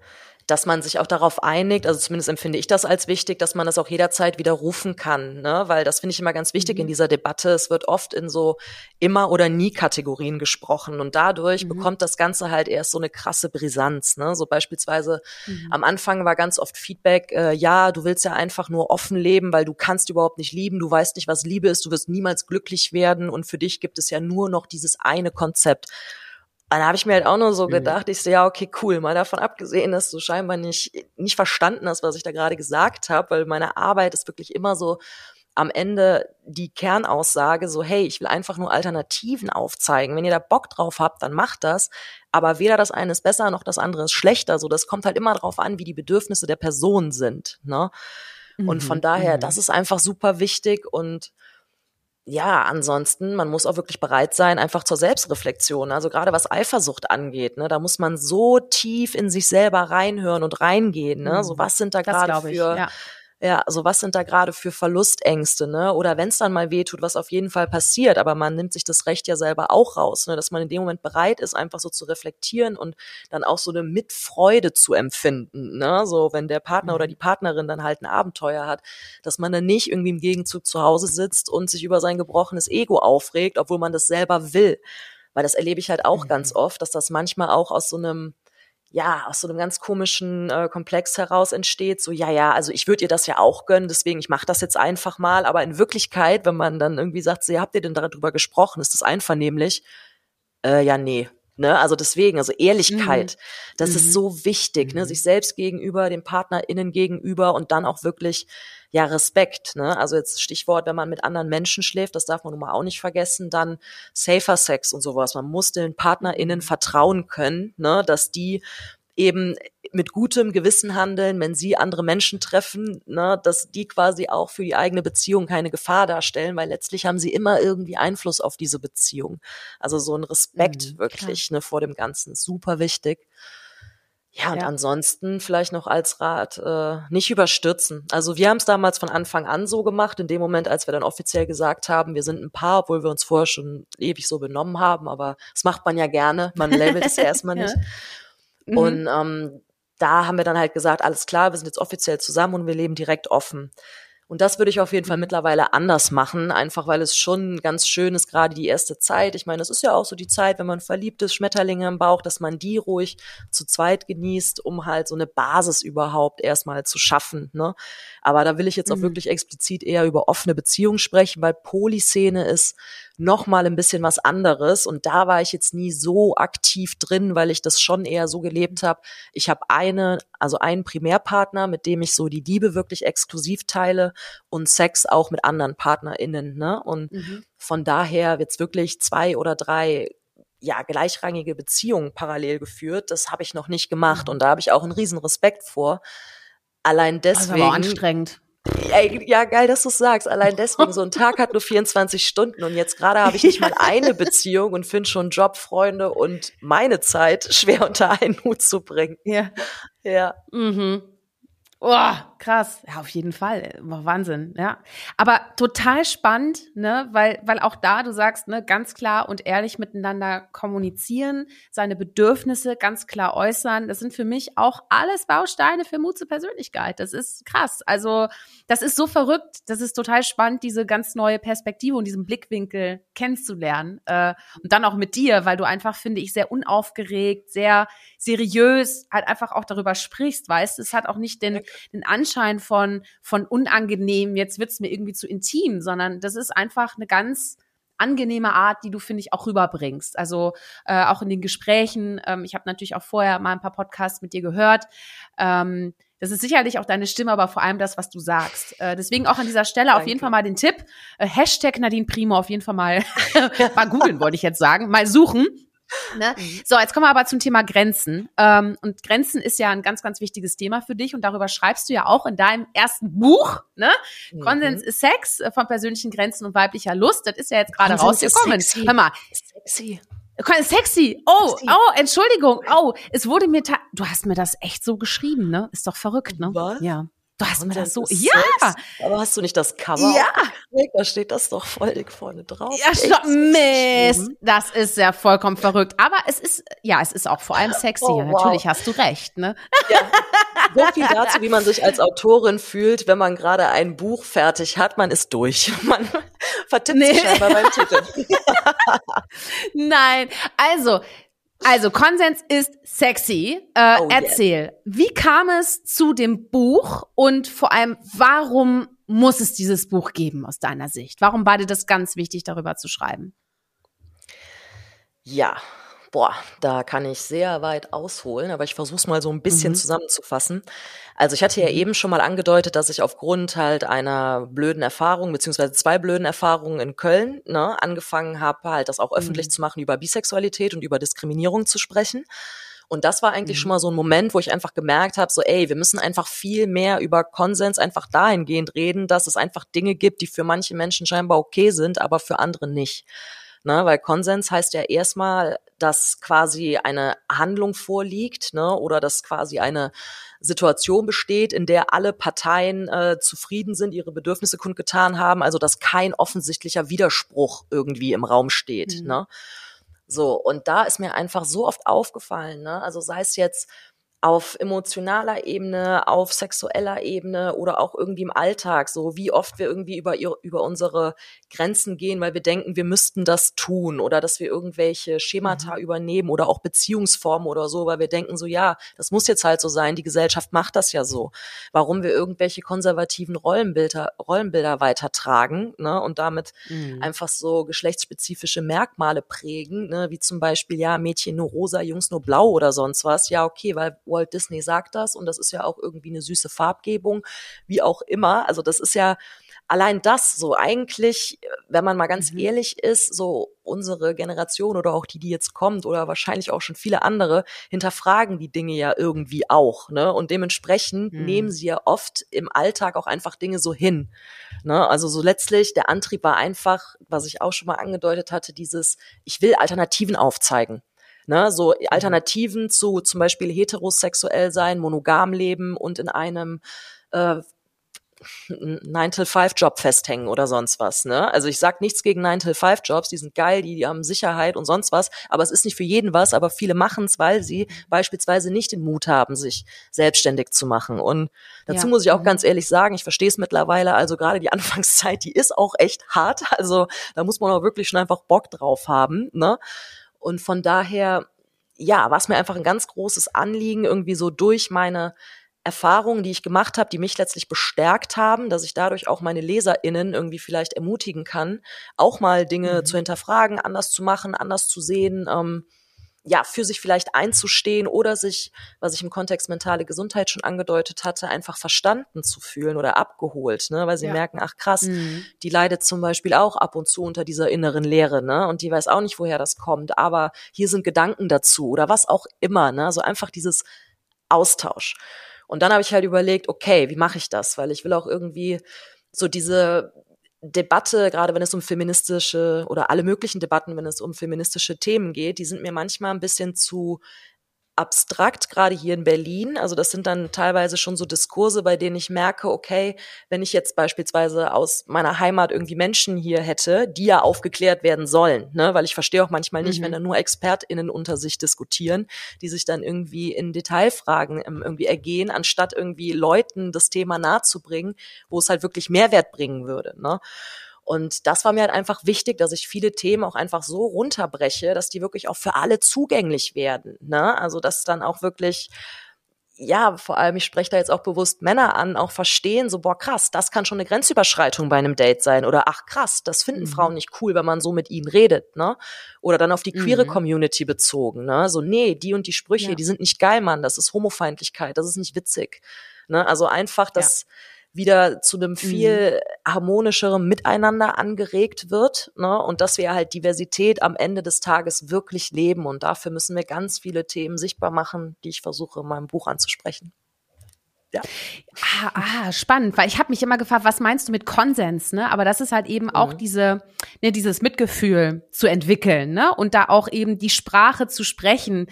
dass man sich auch darauf einigt, also zumindest empfinde ich das als wichtig, dass man das auch jederzeit widerrufen kann, ne? weil das finde ich immer ganz wichtig mhm. in dieser Debatte. Es wird oft in so immer oder nie Kategorien gesprochen und dadurch mhm. bekommt das Ganze halt erst so eine krasse Brisanz. Ne? So beispielsweise mhm. am Anfang war ganz oft Feedback, äh, ja, du willst ja einfach nur offen leben, weil du kannst überhaupt nicht lieben, du weißt nicht, was Liebe ist, du wirst niemals glücklich werden und für dich gibt es ja nur noch dieses eine Konzept dann habe ich mir halt auch nur so mhm. gedacht, ich so, ja, okay, cool, mal davon abgesehen, dass du scheinbar nicht, nicht verstanden hast, was ich da gerade gesagt habe, weil meine Arbeit ist wirklich immer so am Ende die Kernaussage, so, hey, ich will einfach nur Alternativen aufzeigen. Wenn ihr da Bock drauf habt, dann macht das. Aber weder das eine ist besser noch das andere ist schlechter. So, das kommt halt immer drauf an, wie die Bedürfnisse der Person sind. Ne? Und von mhm, daher, mhm. das ist einfach super wichtig und ja, ansonsten, man muss auch wirklich bereit sein, einfach zur Selbstreflexion. Also gerade was Eifersucht angeht, ne, da muss man so tief in sich selber reinhören und reingehen. Ne? So mhm. was sind da gerade für ja. Ja, also was sind da gerade für Verlustängste, ne? Oder wenn es dann mal wehtut, was auf jeden Fall passiert, aber man nimmt sich das Recht ja selber auch raus, ne? dass man in dem Moment bereit ist, einfach so zu reflektieren und dann auch so eine Mitfreude zu empfinden, ne? So wenn der Partner oder mhm. die Partnerin dann halt ein Abenteuer hat, dass man dann nicht irgendwie im Gegenzug zu Hause sitzt und sich über sein gebrochenes Ego aufregt, obwohl man das selber will. Weil das erlebe ich halt auch mhm. ganz oft, dass das manchmal auch aus so einem ja, aus so einem ganz komischen äh, Komplex heraus entsteht, so, ja, ja, also ich würde ihr das ja auch gönnen, deswegen ich mache das jetzt einfach mal, aber in Wirklichkeit, wenn man dann irgendwie sagt, so, ja, habt ihr denn darüber gesprochen, ist das einvernehmlich? Äh, ja, nee. Ne? Also deswegen, also Ehrlichkeit, mhm. das mhm. ist so wichtig, ne? Mhm. sich selbst gegenüber, den PartnerInnen gegenüber und dann auch wirklich ja Respekt. Ne? Also jetzt Stichwort, wenn man mit anderen Menschen schläft, das darf man nun mal auch nicht vergessen, dann safer Sex und sowas. Man muss den PartnerInnen vertrauen können, ne? dass die eben mit gutem Gewissen handeln, wenn sie andere Menschen treffen, ne, dass die quasi auch für die eigene Beziehung keine Gefahr darstellen, weil letztlich haben sie immer irgendwie Einfluss auf diese Beziehung. Also so ein Respekt mhm, wirklich ne, vor dem Ganzen, super wichtig. Ja, und ja. ansonsten vielleicht noch als Rat, äh, nicht überstürzen. Also wir haben es damals von Anfang an so gemacht, in dem Moment, als wir dann offiziell gesagt haben, wir sind ein Paar, obwohl wir uns vorher schon ewig so benommen haben, aber das macht man ja gerne, man labelt es ja erstmal nicht. ja. Mhm. Und ähm, da haben wir dann halt gesagt, alles klar, wir sind jetzt offiziell zusammen und wir leben direkt offen. Und das würde ich auf jeden Fall mittlerweile anders machen, einfach weil es schon ganz schön ist, gerade die erste Zeit. Ich meine, es ist ja auch so die Zeit, wenn man verliebt ist, Schmetterlinge im Bauch, dass man die ruhig zu zweit genießt, um halt so eine Basis überhaupt erstmal zu schaffen. Ne? Aber da will ich jetzt auch mhm. wirklich explizit eher über offene Beziehungen sprechen, weil Polyszene ist noch mal ein bisschen was anderes und da war ich jetzt nie so aktiv drin, weil ich das schon eher so gelebt habe. Ich habe eine, also einen Primärpartner, mit dem ich so die Liebe wirklich exklusiv teile und Sex auch mit anderen PartnerInnen, ne? Und mhm. von daher jetzt wirklich zwei oder drei ja, gleichrangige Beziehungen parallel geführt. Das habe ich noch nicht gemacht mhm. und da habe ich auch einen riesen Respekt vor. Allein deswegen. Das ist aber anstrengend. Ey, ja, geil, dass du sagst. Allein deswegen, so ein Tag hat nur 24 Stunden und jetzt gerade habe ich nicht mal eine Beziehung und finde schon Job, Freunde und meine Zeit schwer unter einen Hut zu bringen. Ja. Ja. Mhm. Oh, krass. Ja, auf jeden Fall. Wahnsinn, ja. Aber total spannend, ne, weil, weil auch da du sagst, ne, ganz klar und ehrlich miteinander kommunizieren, seine Bedürfnisse ganz klar äußern. Das sind für mich auch alles Bausteine für Mut zur Persönlichkeit. Das ist krass. Also, das ist so verrückt. Das ist total spannend, diese ganz neue Perspektive und diesen Blickwinkel kennenzulernen. Äh, und dann auch mit dir, weil du einfach, finde ich, sehr unaufgeregt, sehr seriös halt einfach auch darüber sprichst, weißt, es hat auch nicht den, den Anschein von, von unangenehm, jetzt wird's mir irgendwie zu intim, sondern das ist einfach eine ganz angenehme Art, die du, finde ich, auch rüberbringst. Also äh, auch in den Gesprächen. Ähm, ich habe natürlich auch vorher mal ein paar Podcasts mit dir gehört. Ähm, das ist sicherlich auch deine Stimme, aber vor allem das, was du sagst. Äh, deswegen auch an dieser Stelle Danke. auf jeden Fall mal den Tipp. Äh, Hashtag Nadine Primo auf jeden Fall mal, mal googeln, wollte ich jetzt sagen. Mal suchen. Ne? Mhm. So, jetzt kommen wir aber zum Thema Grenzen. Ähm, und Grenzen ist ja ein ganz, ganz wichtiges Thema für dich und darüber schreibst du ja auch in deinem ersten Buch, ne? Mhm. Konsens ist Sex äh, von persönlichen Grenzen und weiblicher Lust. Das ist ja jetzt gerade rausgekommen. Hör mal. Sexy. Sexy. Oh, sexy. oh, Entschuldigung. Oh, es wurde mir, du hast mir das echt so geschrieben, ne? Ist doch verrückt, ne? Was? Ja. Du hast mir das so. Ja! Aber hast du nicht das Cover? Ja! Da steht das doch voll dick vorne drauf. Ja, stopp, Mist! Das ist ja vollkommen verrückt. Aber es ist, ja, es ist auch vor allem sexy. Oh, wow. Natürlich hast du recht, ne? Ja. So viel dazu, wie man sich als Autorin fühlt, wenn man gerade ein Buch fertig hat. Man ist durch. Man vertippt nee. sich scheinbar beim Titel. Nein, also also, Konsens ist sexy. Äh, oh, erzähl, yeah. wie kam es zu dem Buch und vor allem, warum muss es dieses Buch geben aus deiner Sicht? Warum war dir das ganz wichtig, darüber zu schreiben? Ja, boah, da kann ich sehr weit ausholen, aber ich versuche es mal so ein bisschen mhm. zusammenzufassen. Also ich hatte ja mhm. eben schon mal angedeutet, dass ich aufgrund halt einer blöden Erfahrung, beziehungsweise zwei blöden Erfahrungen in Köln, ne, angefangen habe, halt das auch öffentlich mhm. zu machen, über Bisexualität und über Diskriminierung zu sprechen. Und das war eigentlich mhm. schon mal so ein Moment, wo ich einfach gemerkt habe, so ey, wir müssen einfach viel mehr über Konsens einfach dahingehend reden, dass es einfach Dinge gibt, die für manche Menschen scheinbar okay sind, aber für andere nicht. Ne, weil Konsens heißt ja erstmal, dass quasi eine Handlung vorliegt, ne, oder dass quasi eine Situation besteht, in der alle Parteien äh, zufrieden sind, ihre Bedürfnisse kundgetan haben, also dass kein offensichtlicher Widerspruch irgendwie im Raum steht. Mhm. Ne? So, und da ist mir einfach so oft aufgefallen, ne? Also sei es jetzt auf emotionaler Ebene, auf sexueller Ebene oder auch irgendwie im Alltag, so wie oft wir irgendwie über, über unsere Grenzen gehen, weil wir denken, wir müssten das tun oder dass wir irgendwelche Schemata mhm. übernehmen oder auch Beziehungsformen oder so, weil wir denken so, ja, das muss jetzt halt so sein, die Gesellschaft macht das ja so. Warum wir irgendwelche konservativen Rollenbilder, Rollenbilder weitertragen ne, und damit mhm. einfach so geschlechtsspezifische Merkmale prägen, ne, wie zum Beispiel, ja, Mädchen nur rosa, Jungs nur blau oder sonst was, ja, okay, weil Walt Disney sagt das und das ist ja auch irgendwie eine süße Farbgebung, wie auch immer. Also das ist ja allein das so eigentlich, wenn man mal ganz mhm. ehrlich ist, so unsere Generation oder auch die, die jetzt kommt oder wahrscheinlich auch schon viele andere, hinterfragen die Dinge ja irgendwie auch, ne? Und dementsprechend mhm. nehmen sie ja oft im Alltag auch einfach Dinge so hin. Ne? Also so letztlich, der Antrieb war einfach, was ich auch schon mal angedeutet hatte, dieses, ich will Alternativen aufzeigen. Ne, so mhm. Alternativen zu zum Beispiel heterosexuell sein, monogam leben und in einem äh, 9-to-5-Job festhängen oder sonst was. Ne? Also ich sag nichts gegen 9-to-5-Jobs, die sind geil, die, die haben Sicherheit und sonst was, aber es ist nicht für jeden was, aber viele machen es, weil sie beispielsweise nicht den Mut haben, sich selbstständig zu machen. Und dazu ja. muss ich auch mhm. ganz ehrlich sagen, ich verstehe es mittlerweile, also gerade die Anfangszeit, die ist auch echt hart. Also da muss man auch wirklich schon einfach Bock drauf haben. Ne? Und von daher, ja, war es mir einfach ein ganz großes Anliegen, irgendwie so durch meine Erfahrungen, die ich gemacht habe, die mich letztlich bestärkt haben, dass ich dadurch auch meine LeserInnen irgendwie vielleicht ermutigen kann, auch mal Dinge mhm. zu hinterfragen, anders zu machen, anders zu sehen, ähm, ja, für sich vielleicht einzustehen oder sich, was ich im Kontext mentale Gesundheit schon angedeutet hatte, einfach verstanden zu fühlen oder abgeholt, ne, weil sie ja. merken, ach krass, mhm. die leidet zum Beispiel auch ab und zu unter dieser inneren Leere, ne, und die weiß auch nicht, woher das kommt, aber hier sind Gedanken dazu oder was auch immer, ne, also einfach dieses Austausch. Und dann habe ich halt überlegt, okay, wie mache ich das? Weil ich will auch irgendwie so diese Debatte, gerade wenn es um feministische oder alle möglichen Debatten, wenn es um feministische Themen geht, die sind mir manchmal ein bisschen zu abstrakt, gerade hier in Berlin. Also das sind dann teilweise schon so Diskurse, bei denen ich merke, okay, wenn ich jetzt beispielsweise aus meiner Heimat irgendwie Menschen hier hätte, die ja aufgeklärt werden sollen, ne? weil ich verstehe auch manchmal nicht, mhm. wenn da nur ExpertInnen unter sich diskutieren, die sich dann irgendwie in Detailfragen ähm, irgendwie ergehen, anstatt irgendwie Leuten das Thema nahezubringen, wo es halt wirklich Mehrwert bringen würde. Ne? Und das war mir halt einfach wichtig, dass ich viele Themen auch einfach so runterbreche, dass die wirklich auch für alle zugänglich werden. Ne? Also dass dann auch wirklich ja, vor allem, ich spreche da jetzt auch bewusst Männer an, auch verstehen, so, boah, krass, das kann schon eine Grenzüberschreitung bei einem Date sein. Oder ach krass, das finden mhm. Frauen nicht cool, wenn man so mit ihnen redet, ne? Oder dann auf die queere mhm. Community bezogen, ne? So, nee, die und die Sprüche, ja. die sind nicht geil, Mann, das ist Homofeindlichkeit, das ist nicht witzig. Ne? Also einfach, dass. Ja wieder zu einem viel mhm. harmonischeren Miteinander angeregt wird. Ne? Und dass wir halt Diversität am Ende des Tages wirklich leben. Und dafür müssen wir ganz viele Themen sichtbar machen, die ich versuche in meinem Buch anzusprechen. Ja. Ah, ah, spannend, weil ich habe mich immer gefragt, was meinst du mit Konsens, ne? Aber das ist halt eben mhm. auch diese, ne, dieses Mitgefühl zu entwickeln, ne? Und da auch eben die Sprache zu sprechen,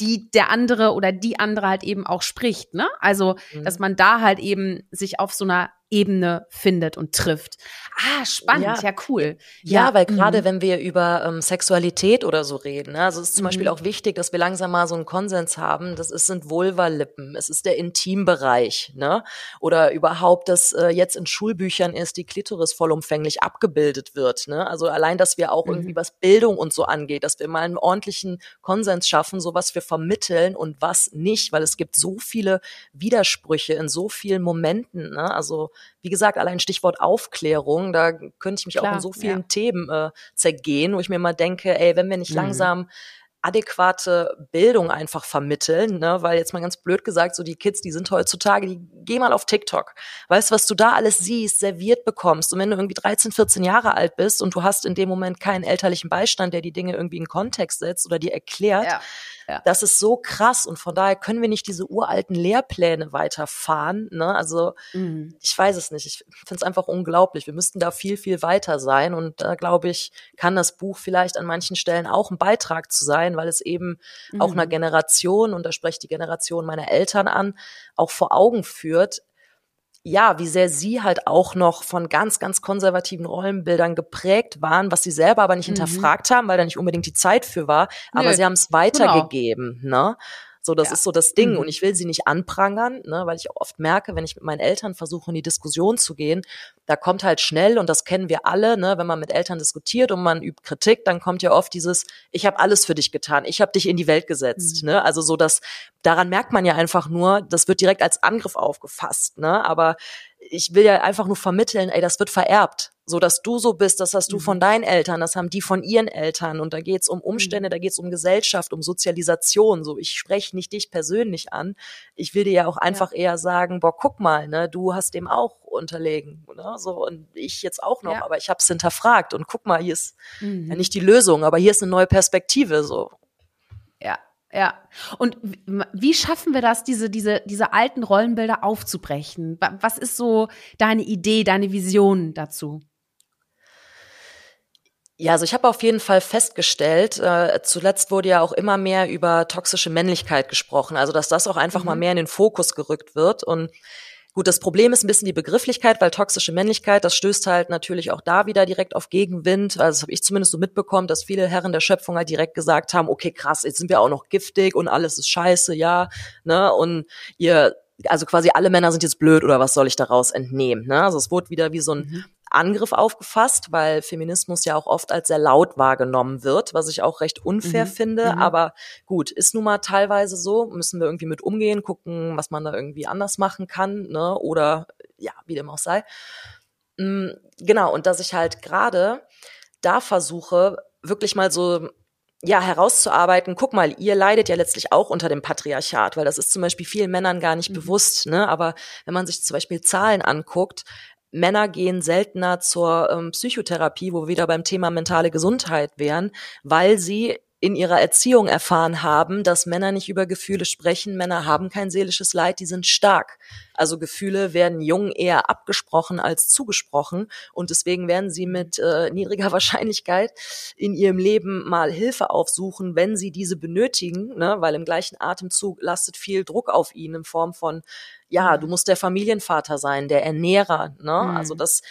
die der andere oder die andere halt eben auch spricht, ne? Also, mhm. dass man da halt eben sich auf so einer Ebene findet und trifft. Ah, spannend, ja, ja cool. Ja, ja weil gerade mhm. wenn wir über ähm, Sexualität oder so reden, ne, also es ist zum mhm. Beispiel auch wichtig, dass wir langsam mal so einen Konsens haben. Das ist, sind Vulvalippen, es ist der Intimbereich, ne? Oder überhaupt, dass äh, jetzt in Schulbüchern ist die Klitoris vollumfänglich abgebildet wird. Ne? Also allein, dass wir auch mhm. irgendwie was Bildung und so angeht, dass wir mal einen ordentlichen Konsens schaffen, so was wir vermitteln und was nicht, weil es gibt so viele Widersprüche in so vielen Momenten. Ne? Also wie gesagt, allein Stichwort Aufklärung, da könnte ich mich Klar, auch in so vielen ja. Themen äh, zergehen, wo ich mir mal denke, ey, wenn wir nicht mhm. langsam adäquate Bildung einfach vermitteln, ne? weil jetzt mal ganz blöd gesagt, so die Kids, die sind heutzutage, die geh mal auf TikTok. Weißt du, was du da alles siehst, serviert bekommst und wenn du irgendwie 13, 14 Jahre alt bist und du hast in dem Moment keinen elterlichen Beistand, der die Dinge irgendwie in Kontext setzt oder dir erklärt, ja. Ja. Das ist so krass und von daher können wir nicht diese uralten Lehrpläne weiterfahren. Ne? Also mhm. ich weiß es nicht. Ich finde es einfach unglaublich. Wir müssten da viel, viel weiter sein und da glaube ich, kann das Buch vielleicht an manchen Stellen auch ein Beitrag zu sein, weil es eben mhm. auch einer Generation, und da spreche ich die Generation meiner Eltern an, auch vor Augen führt, ja, wie sehr sie halt auch noch von ganz, ganz konservativen Rollenbildern geprägt waren, was sie selber aber nicht mhm. hinterfragt haben, weil da nicht unbedingt die Zeit für war, aber Nö, sie haben es weitergegeben, genau. ne? So, das ja. ist so das Ding. Mhm. Und ich will sie nicht anprangern, ne, weil ich auch oft merke, wenn ich mit meinen Eltern versuche, in die Diskussion zu gehen, da kommt halt schnell, und das kennen wir alle, ne, wenn man mit Eltern diskutiert und man übt Kritik, dann kommt ja oft dieses, ich habe alles für dich getan, ich habe dich in die Welt gesetzt. Mhm. Ne? Also so, dass daran merkt man ja einfach nur, das wird direkt als Angriff aufgefasst. Ne? Aber ich will ja einfach nur vermitteln, ey, das wird vererbt. So dass du so bist, das hast du mhm. von deinen Eltern, das haben die von ihren Eltern und da geht's um Umstände, mhm. da geht's um Gesellschaft, um Sozialisation. So, ich spreche nicht dich persönlich an. Ich will dir ja auch einfach ja. eher sagen, boah, guck mal, ne, du hast dem auch unterlegen, ne, so und ich jetzt auch noch, ja. aber ich habe es hinterfragt und guck mal, hier ist mhm. ja nicht die Lösung, aber hier ist eine neue Perspektive, so. Ja, ja. Und wie schaffen wir das, diese, diese, diese alten Rollenbilder aufzubrechen? Was ist so deine Idee, deine Vision dazu? Ja, also ich habe auf jeden Fall festgestellt, äh, zuletzt wurde ja auch immer mehr über toxische Männlichkeit gesprochen, also dass das auch einfach mhm. mal mehr in den Fokus gerückt wird. Und gut, das Problem ist ein bisschen die Begrifflichkeit, weil toxische Männlichkeit, das stößt halt natürlich auch da wieder direkt auf Gegenwind. Also das habe ich zumindest so mitbekommen, dass viele Herren der Schöpfung halt direkt gesagt haben, okay, krass, jetzt sind wir auch noch giftig und alles ist scheiße, ja, ne? Und ihr also quasi alle Männer sind jetzt blöd oder was soll ich daraus entnehmen? Ne? Also es wurde wieder wie so ein mhm. Angriff aufgefasst, weil Feminismus ja auch oft als sehr laut wahrgenommen wird, was ich auch recht unfair mhm. finde. Mhm. Aber gut, ist nun mal teilweise so, müssen wir irgendwie mit umgehen, gucken, was man da irgendwie anders machen kann, ne? Oder ja, wie dem auch sei. Mhm, genau, und dass ich halt gerade da versuche, wirklich mal so ja, herauszuarbeiten, guck mal, ihr leidet ja letztlich auch unter dem Patriarchat, weil das ist zum Beispiel vielen Männern gar nicht mhm. bewusst, ne? Aber wenn man sich zum Beispiel Zahlen anguckt, Männer gehen seltener zur ähm, Psychotherapie, wo wir wieder beim Thema mentale Gesundheit wären, weil sie in ihrer Erziehung erfahren haben, dass Männer nicht über Gefühle sprechen. Männer haben kein seelisches Leid, die sind stark. Also Gefühle werden Jungen eher abgesprochen als zugesprochen und deswegen werden sie mit äh, niedriger Wahrscheinlichkeit in ihrem Leben mal Hilfe aufsuchen, wenn sie diese benötigen, ne? weil im gleichen Atemzug lastet viel Druck auf ihnen in Form von ja, du musst der Familienvater sein, der Ernährer, ne? Mhm. Also das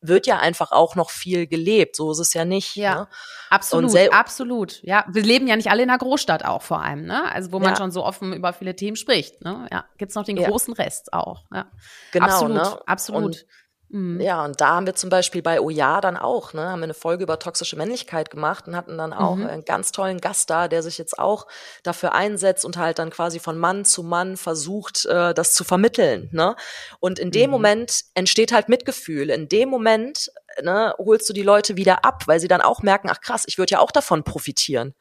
wird ja einfach auch noch viel gelebt. So ist es ja nicht. Ja, ne? absolut, absolut. Ja, wir leben ja nicht alle in einer Großstadt auch vor allem, ne? Also wo man ja. schon so offen über viele Themen spricht. Ne? Ja, gibt's noch den ja. großen Rest auch. Ja, genau. Absolut, ne? absolut. Und Mhm. Ja, und da haben wir zum Beispiel bei Oja dann auch, ne, haben wir eine Folge über toxische Männlichkeit gemacht und hatten dann auch mhm. einen ganz tollen Gast da, der sich jetzt auch dafür einsetzt und halt dann quasi von Mann zu Mann versucht, äh, das zu vermitteln. Ne? Und in dem mhm. Moment entsteht halt Mitgefühl. In dem Moment ne, holst du die Leute wieder ab, weil sie dann auch merken, ach krass, ich würde ja auch davon profitieren.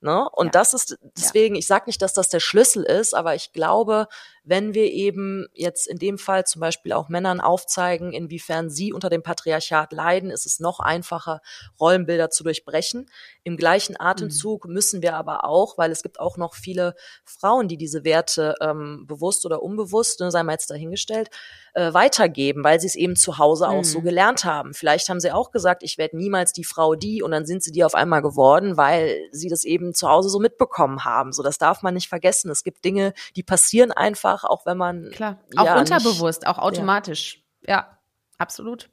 Ne? Und ja. das ist deswegen, ich sage nicht, dass das der Schlüssel ist, aber ich glaube, wenn wir eben jetzt in dem Fall zum Beispiel auch Männern aufzeigen, inwiefern sie unter dem Patriarchat leiden, ist es noch einfacher, Rollenbilder zu durchbrechen. Im gleichen Atemzug mhm. müssen wir aber auch, weil es gibt auch noch viele Frauen, die diese Werte ähm, bewusst oder unbewusst, ne, sei mal jetzt dahingestellt, äh, weitergeben, weil sie es eben zu Hause mhm. auch so mhm. gelernt haben. Vielleicht haben sie auch gesagt, ich werde niemals die Frau die und dann sind sie die auf einmal geworden, weil sie das eben zu Hause so mitbekommen haben. So, das darf man nicht vergessen. Es gibt Dinge, die passieren einfach einfach, auch wenn man. Klar, auch ja, unterbewusst, nicht, auch automatisch. Ja, ja absolut.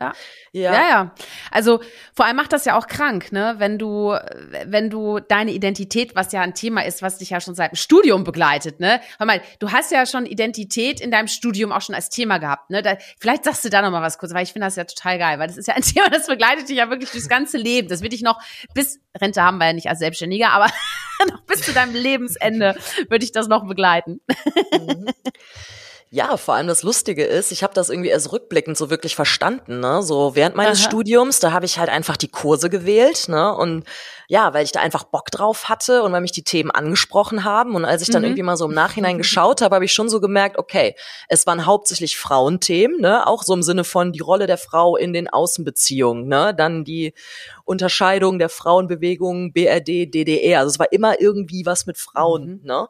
Ja. ja. Ja, ja. Also vor allem macht das ja auch krank, ne? Wenn du, wenn du deine Identität, was ja ein Thema ist, was dich ja schon seit dem Studium begleitet, ne? Hör mal, du hast ja schon Identität in deinem Studium auch schon als Thema gehabt, ne? Da, vielleicht sagst du da noch mal was kurz, weil ich finde das ja total geil, weil das ist ja ein Thema, das begleitet dich ja wirklich durchs ganze Leben. Das wird dich noch bis Rente haben wir ja nicht als Selbstständiger, aber noch bis zu deinem Lebensende würde ich das noch begleiten. Mhm. Ja, vor allem das Lustige ist, ich habe das irgendwie erst rückblickend so wirklich verstanden. Ne? So während meines Aha. Studiums, da habe ich halt einfach die Kurse gewählt, ne? Und ja, weil ich da einfach Bock drauf hatte und weil mich die Themen angesprochen haben. Und als ich dann mhm. irgendwie mal so im Nachhinein geschaut habe, habe ich schon so gemerkt, okay, es waren hauptsächlich Frauenthemen, ne? Auch so im Sinne von die Rolle der Frau in den Außenbeziehungen, ne? Dann die Unterscheidung der Frauenbewegung BRD, DDR. Also es war immer irgendwie was mit Frauen, mhm. ne?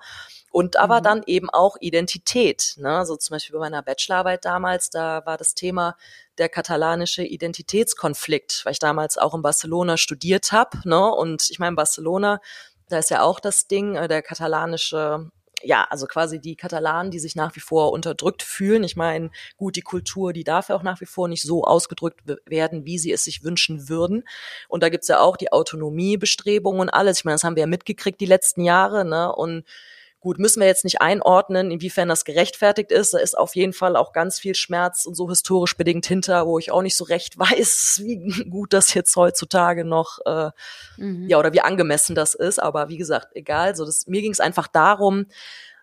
Und aber mhm. dann eben auch Identität. Ne? Also zum Beispiel bei meiner Bachelorarbeit damals, da war das Thema der katalanische Identitätskonflikt, weil ich damals auch in Barcelona studiert habe. Ne? Und ich meine, Barcelona, da ist ja auch das Ding, äh, der katalanische ja, also quasi die Katalanen, die sich nach wie vor unterdrückt fühlen. Ich meine, gut, die Kultur, die darf ja auch nach wie vor nicht so ausgedrückt werden, wie sie es sich wünschen würden. Und da gibt's ja auch die Autonomiebestrebungen und alles. Ich meine, das haben wir ja mitgekriegt die letzten Jahre, ne? Und Gut, müssen wir jetzt nicht einordnen, inwiefern das gerechtfertigt ist. Da ist auf jeden Fall auch ganz viel Schmerz und so historisch bedingt hinter, wo ich auch nicht so recht weiß, wie gut das jetzt heutzutage noch, äh, mhm. ja, oder wie angemessen das ist. Aber wie gesagt, egal. So, das, mir ging es einfach darum,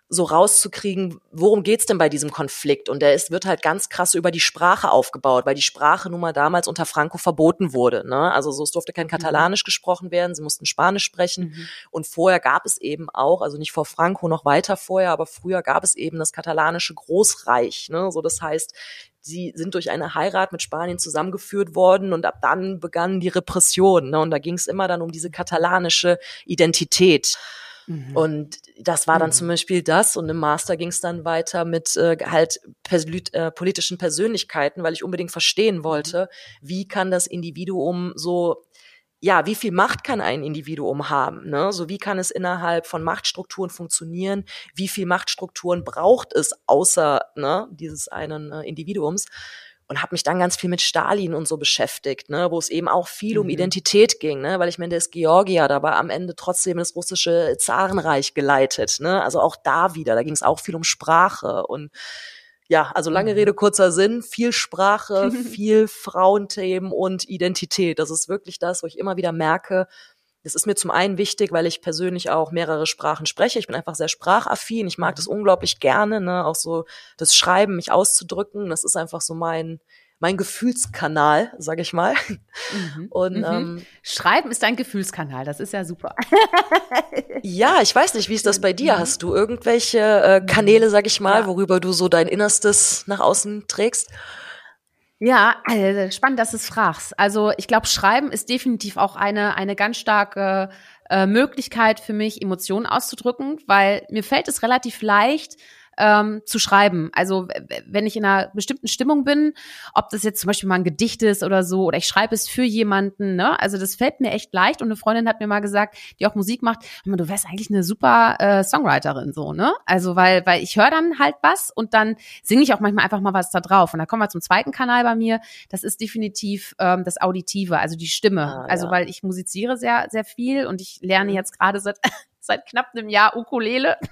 so rauszukriegen, worum geht's denn bei diesem Konflikt? Und der ist, wird halt ganz krass über die Sprache aufgebaut, weil die Sprache nun mal damals unter Franco verboten wurde. Ne? Also so, es durfte kein mhm. Katalanisch mhm. gesprochen werden, sie mussten Spanisch sprechen. Mhm. Und vorher gab es eben auch, also nicht vor Franco, noch weiter vorher, aber früher gab es eben das katalanische Großreich. Ne? So, das heißt, sie sind durch eine Heirat mit Spanien zusammengeführt worden und ab dann begann die Repression. Ne? Und da ging es immer dann um diese katalanische Identität. Mhm. Und das war dann mhm. zum Beispiel das. Und im Master ging es dann weiter mit äh, halt äh, politischen Persönlichkeiten, weil ich unbedingt verstehen wollte, wie kann das Individuum so ja, wie viel Macht kann ein Individuum haben? Ne? So wie kann es innerhalb von Machtstrukturen funktionieren? Wie viel Machtstrukturen braucht es außer ne, dieses einen äh, Individuums? Und habe mich dann ganz viel mit Stalin und so beschäftigt, ne, wo es eben auch viel mhm. um Identität ging, ne, weil ich meine, der ist Georgier, da war am Ende trotzdem das russische Zarenreich geleitet, ne, also auch da wieder, da ging es auch viel um Sprache und ja, also lange mhm. Rede, kurzer Sinn, viel Sprache, viel Frauenthemen und Identität. Das ist wirklich das, wo ich immer wieder merke, das ist mir zum einen wichtig, weil ich persönlich auch mehrere Sprachen spreche. Ich bin einfach sehr sprachaffin. Ich mag das unglaublich gerne, ne? auch so das Schreiben, mich auszudrücken. Das ist einfach so mein mein Gefühlskanal, sag ich mal. Mhm. Und mhm. Ähm, Schreiben ist dein Gefühlskanal, das ist ja super. ja, ich weiß nicht, wie ist das bei dir? Mhm. Hast du irgendwelche äh, Kanäle, sag ich mal, ja. worüber du so dein Innerstes nach außen trägst? Ja, also spannend, dass du es fragst. Also ich glaube, Schreiben ist definitiv auch eine, eine ganz starke äh, Möglichkeit für mich, Emotionen auszudrücken, weil mir fällt es relativ leicht, ähm, zu schreiben. Also wenn ich in einer bestimmten Stimmung bin, ob das jetzt zum Beispiel mal ein Gedicht ist oder so, oder ich schreibe es für jemanden, ne? Also das fällt mir echt leicht. Und eine Freundin hat mir mal gesagt, die auch Musik macht, du wärst eigentlich eine super äh, Songwriterin, so, ne? Also weil, weil ich höre dann halt was und dann singe ich auch manchmal einfach mal was da drauf. Und da kommen wir zum zweiten Kanal bei mir. Das ist definitiv ähm, das Auditive, also die Stimme. Ah, also ja. weil ich musiziere sehr, sehr viel und ich lerne mhm. jetzt gerade seit seit knapp einem Jahr Ukulele.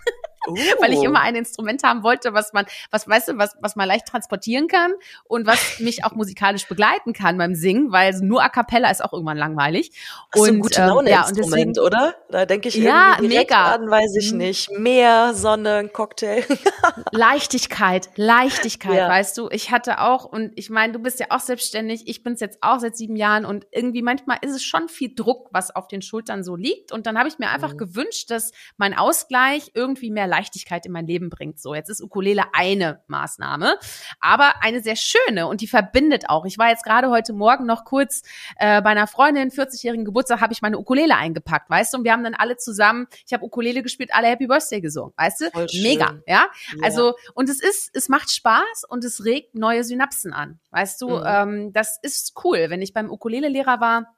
Oh. Weil ich immer ein Instrument haben wollte, was man, was weißt du, was, was man leicht transportieren kann und was mich auch musikalisch begleiten kann beim Singen, weil nur A cappella ist auch irgendwann langweilig. Ach, und so ein gute Laune ähm, ja, und deswegen, oder? Da denke ich ja, mega. an, weiß ich mhm. nicht. Meer, Sonne, Cocktail. Leichtigkeit, Leichtigkeit, ja. weißt du. Ich hatte auch, und ich meine, du bist ja auch selbstständig, ich bin es jetzt auch seit sieben Jahren und irgendwie manchmal ist es schon viel Druck, was auf den Schultern so liegt. Und dann habe ich mir einfach mhm. gewünscht, dass mein Ausgleich irgendwie mehr Leichtigkeit in mein Leben bringt. So, jetzt ist Ukulele eine Maßnahme, aber eine sehr schöne und die verbindet auch. Ich war jetzt gerade heute Morgen noch kurz äh, bei einer Freundin, 40-jährigen Geburtstag, habe ich meine Ukulele eingepackt, weißt du? Und wir haben dann alle zusammen, ich habe Ukulele gespielt, alle Happy Birthday gesungen, weißt du? Voll Mega, schön. ja? ja? Also, und es ist, es macht Spaß und es regt neue Synapsen an, weißt du? Mhm. Ähm, das ist cool. Wenn ich beim Ukulele-Lehrer war,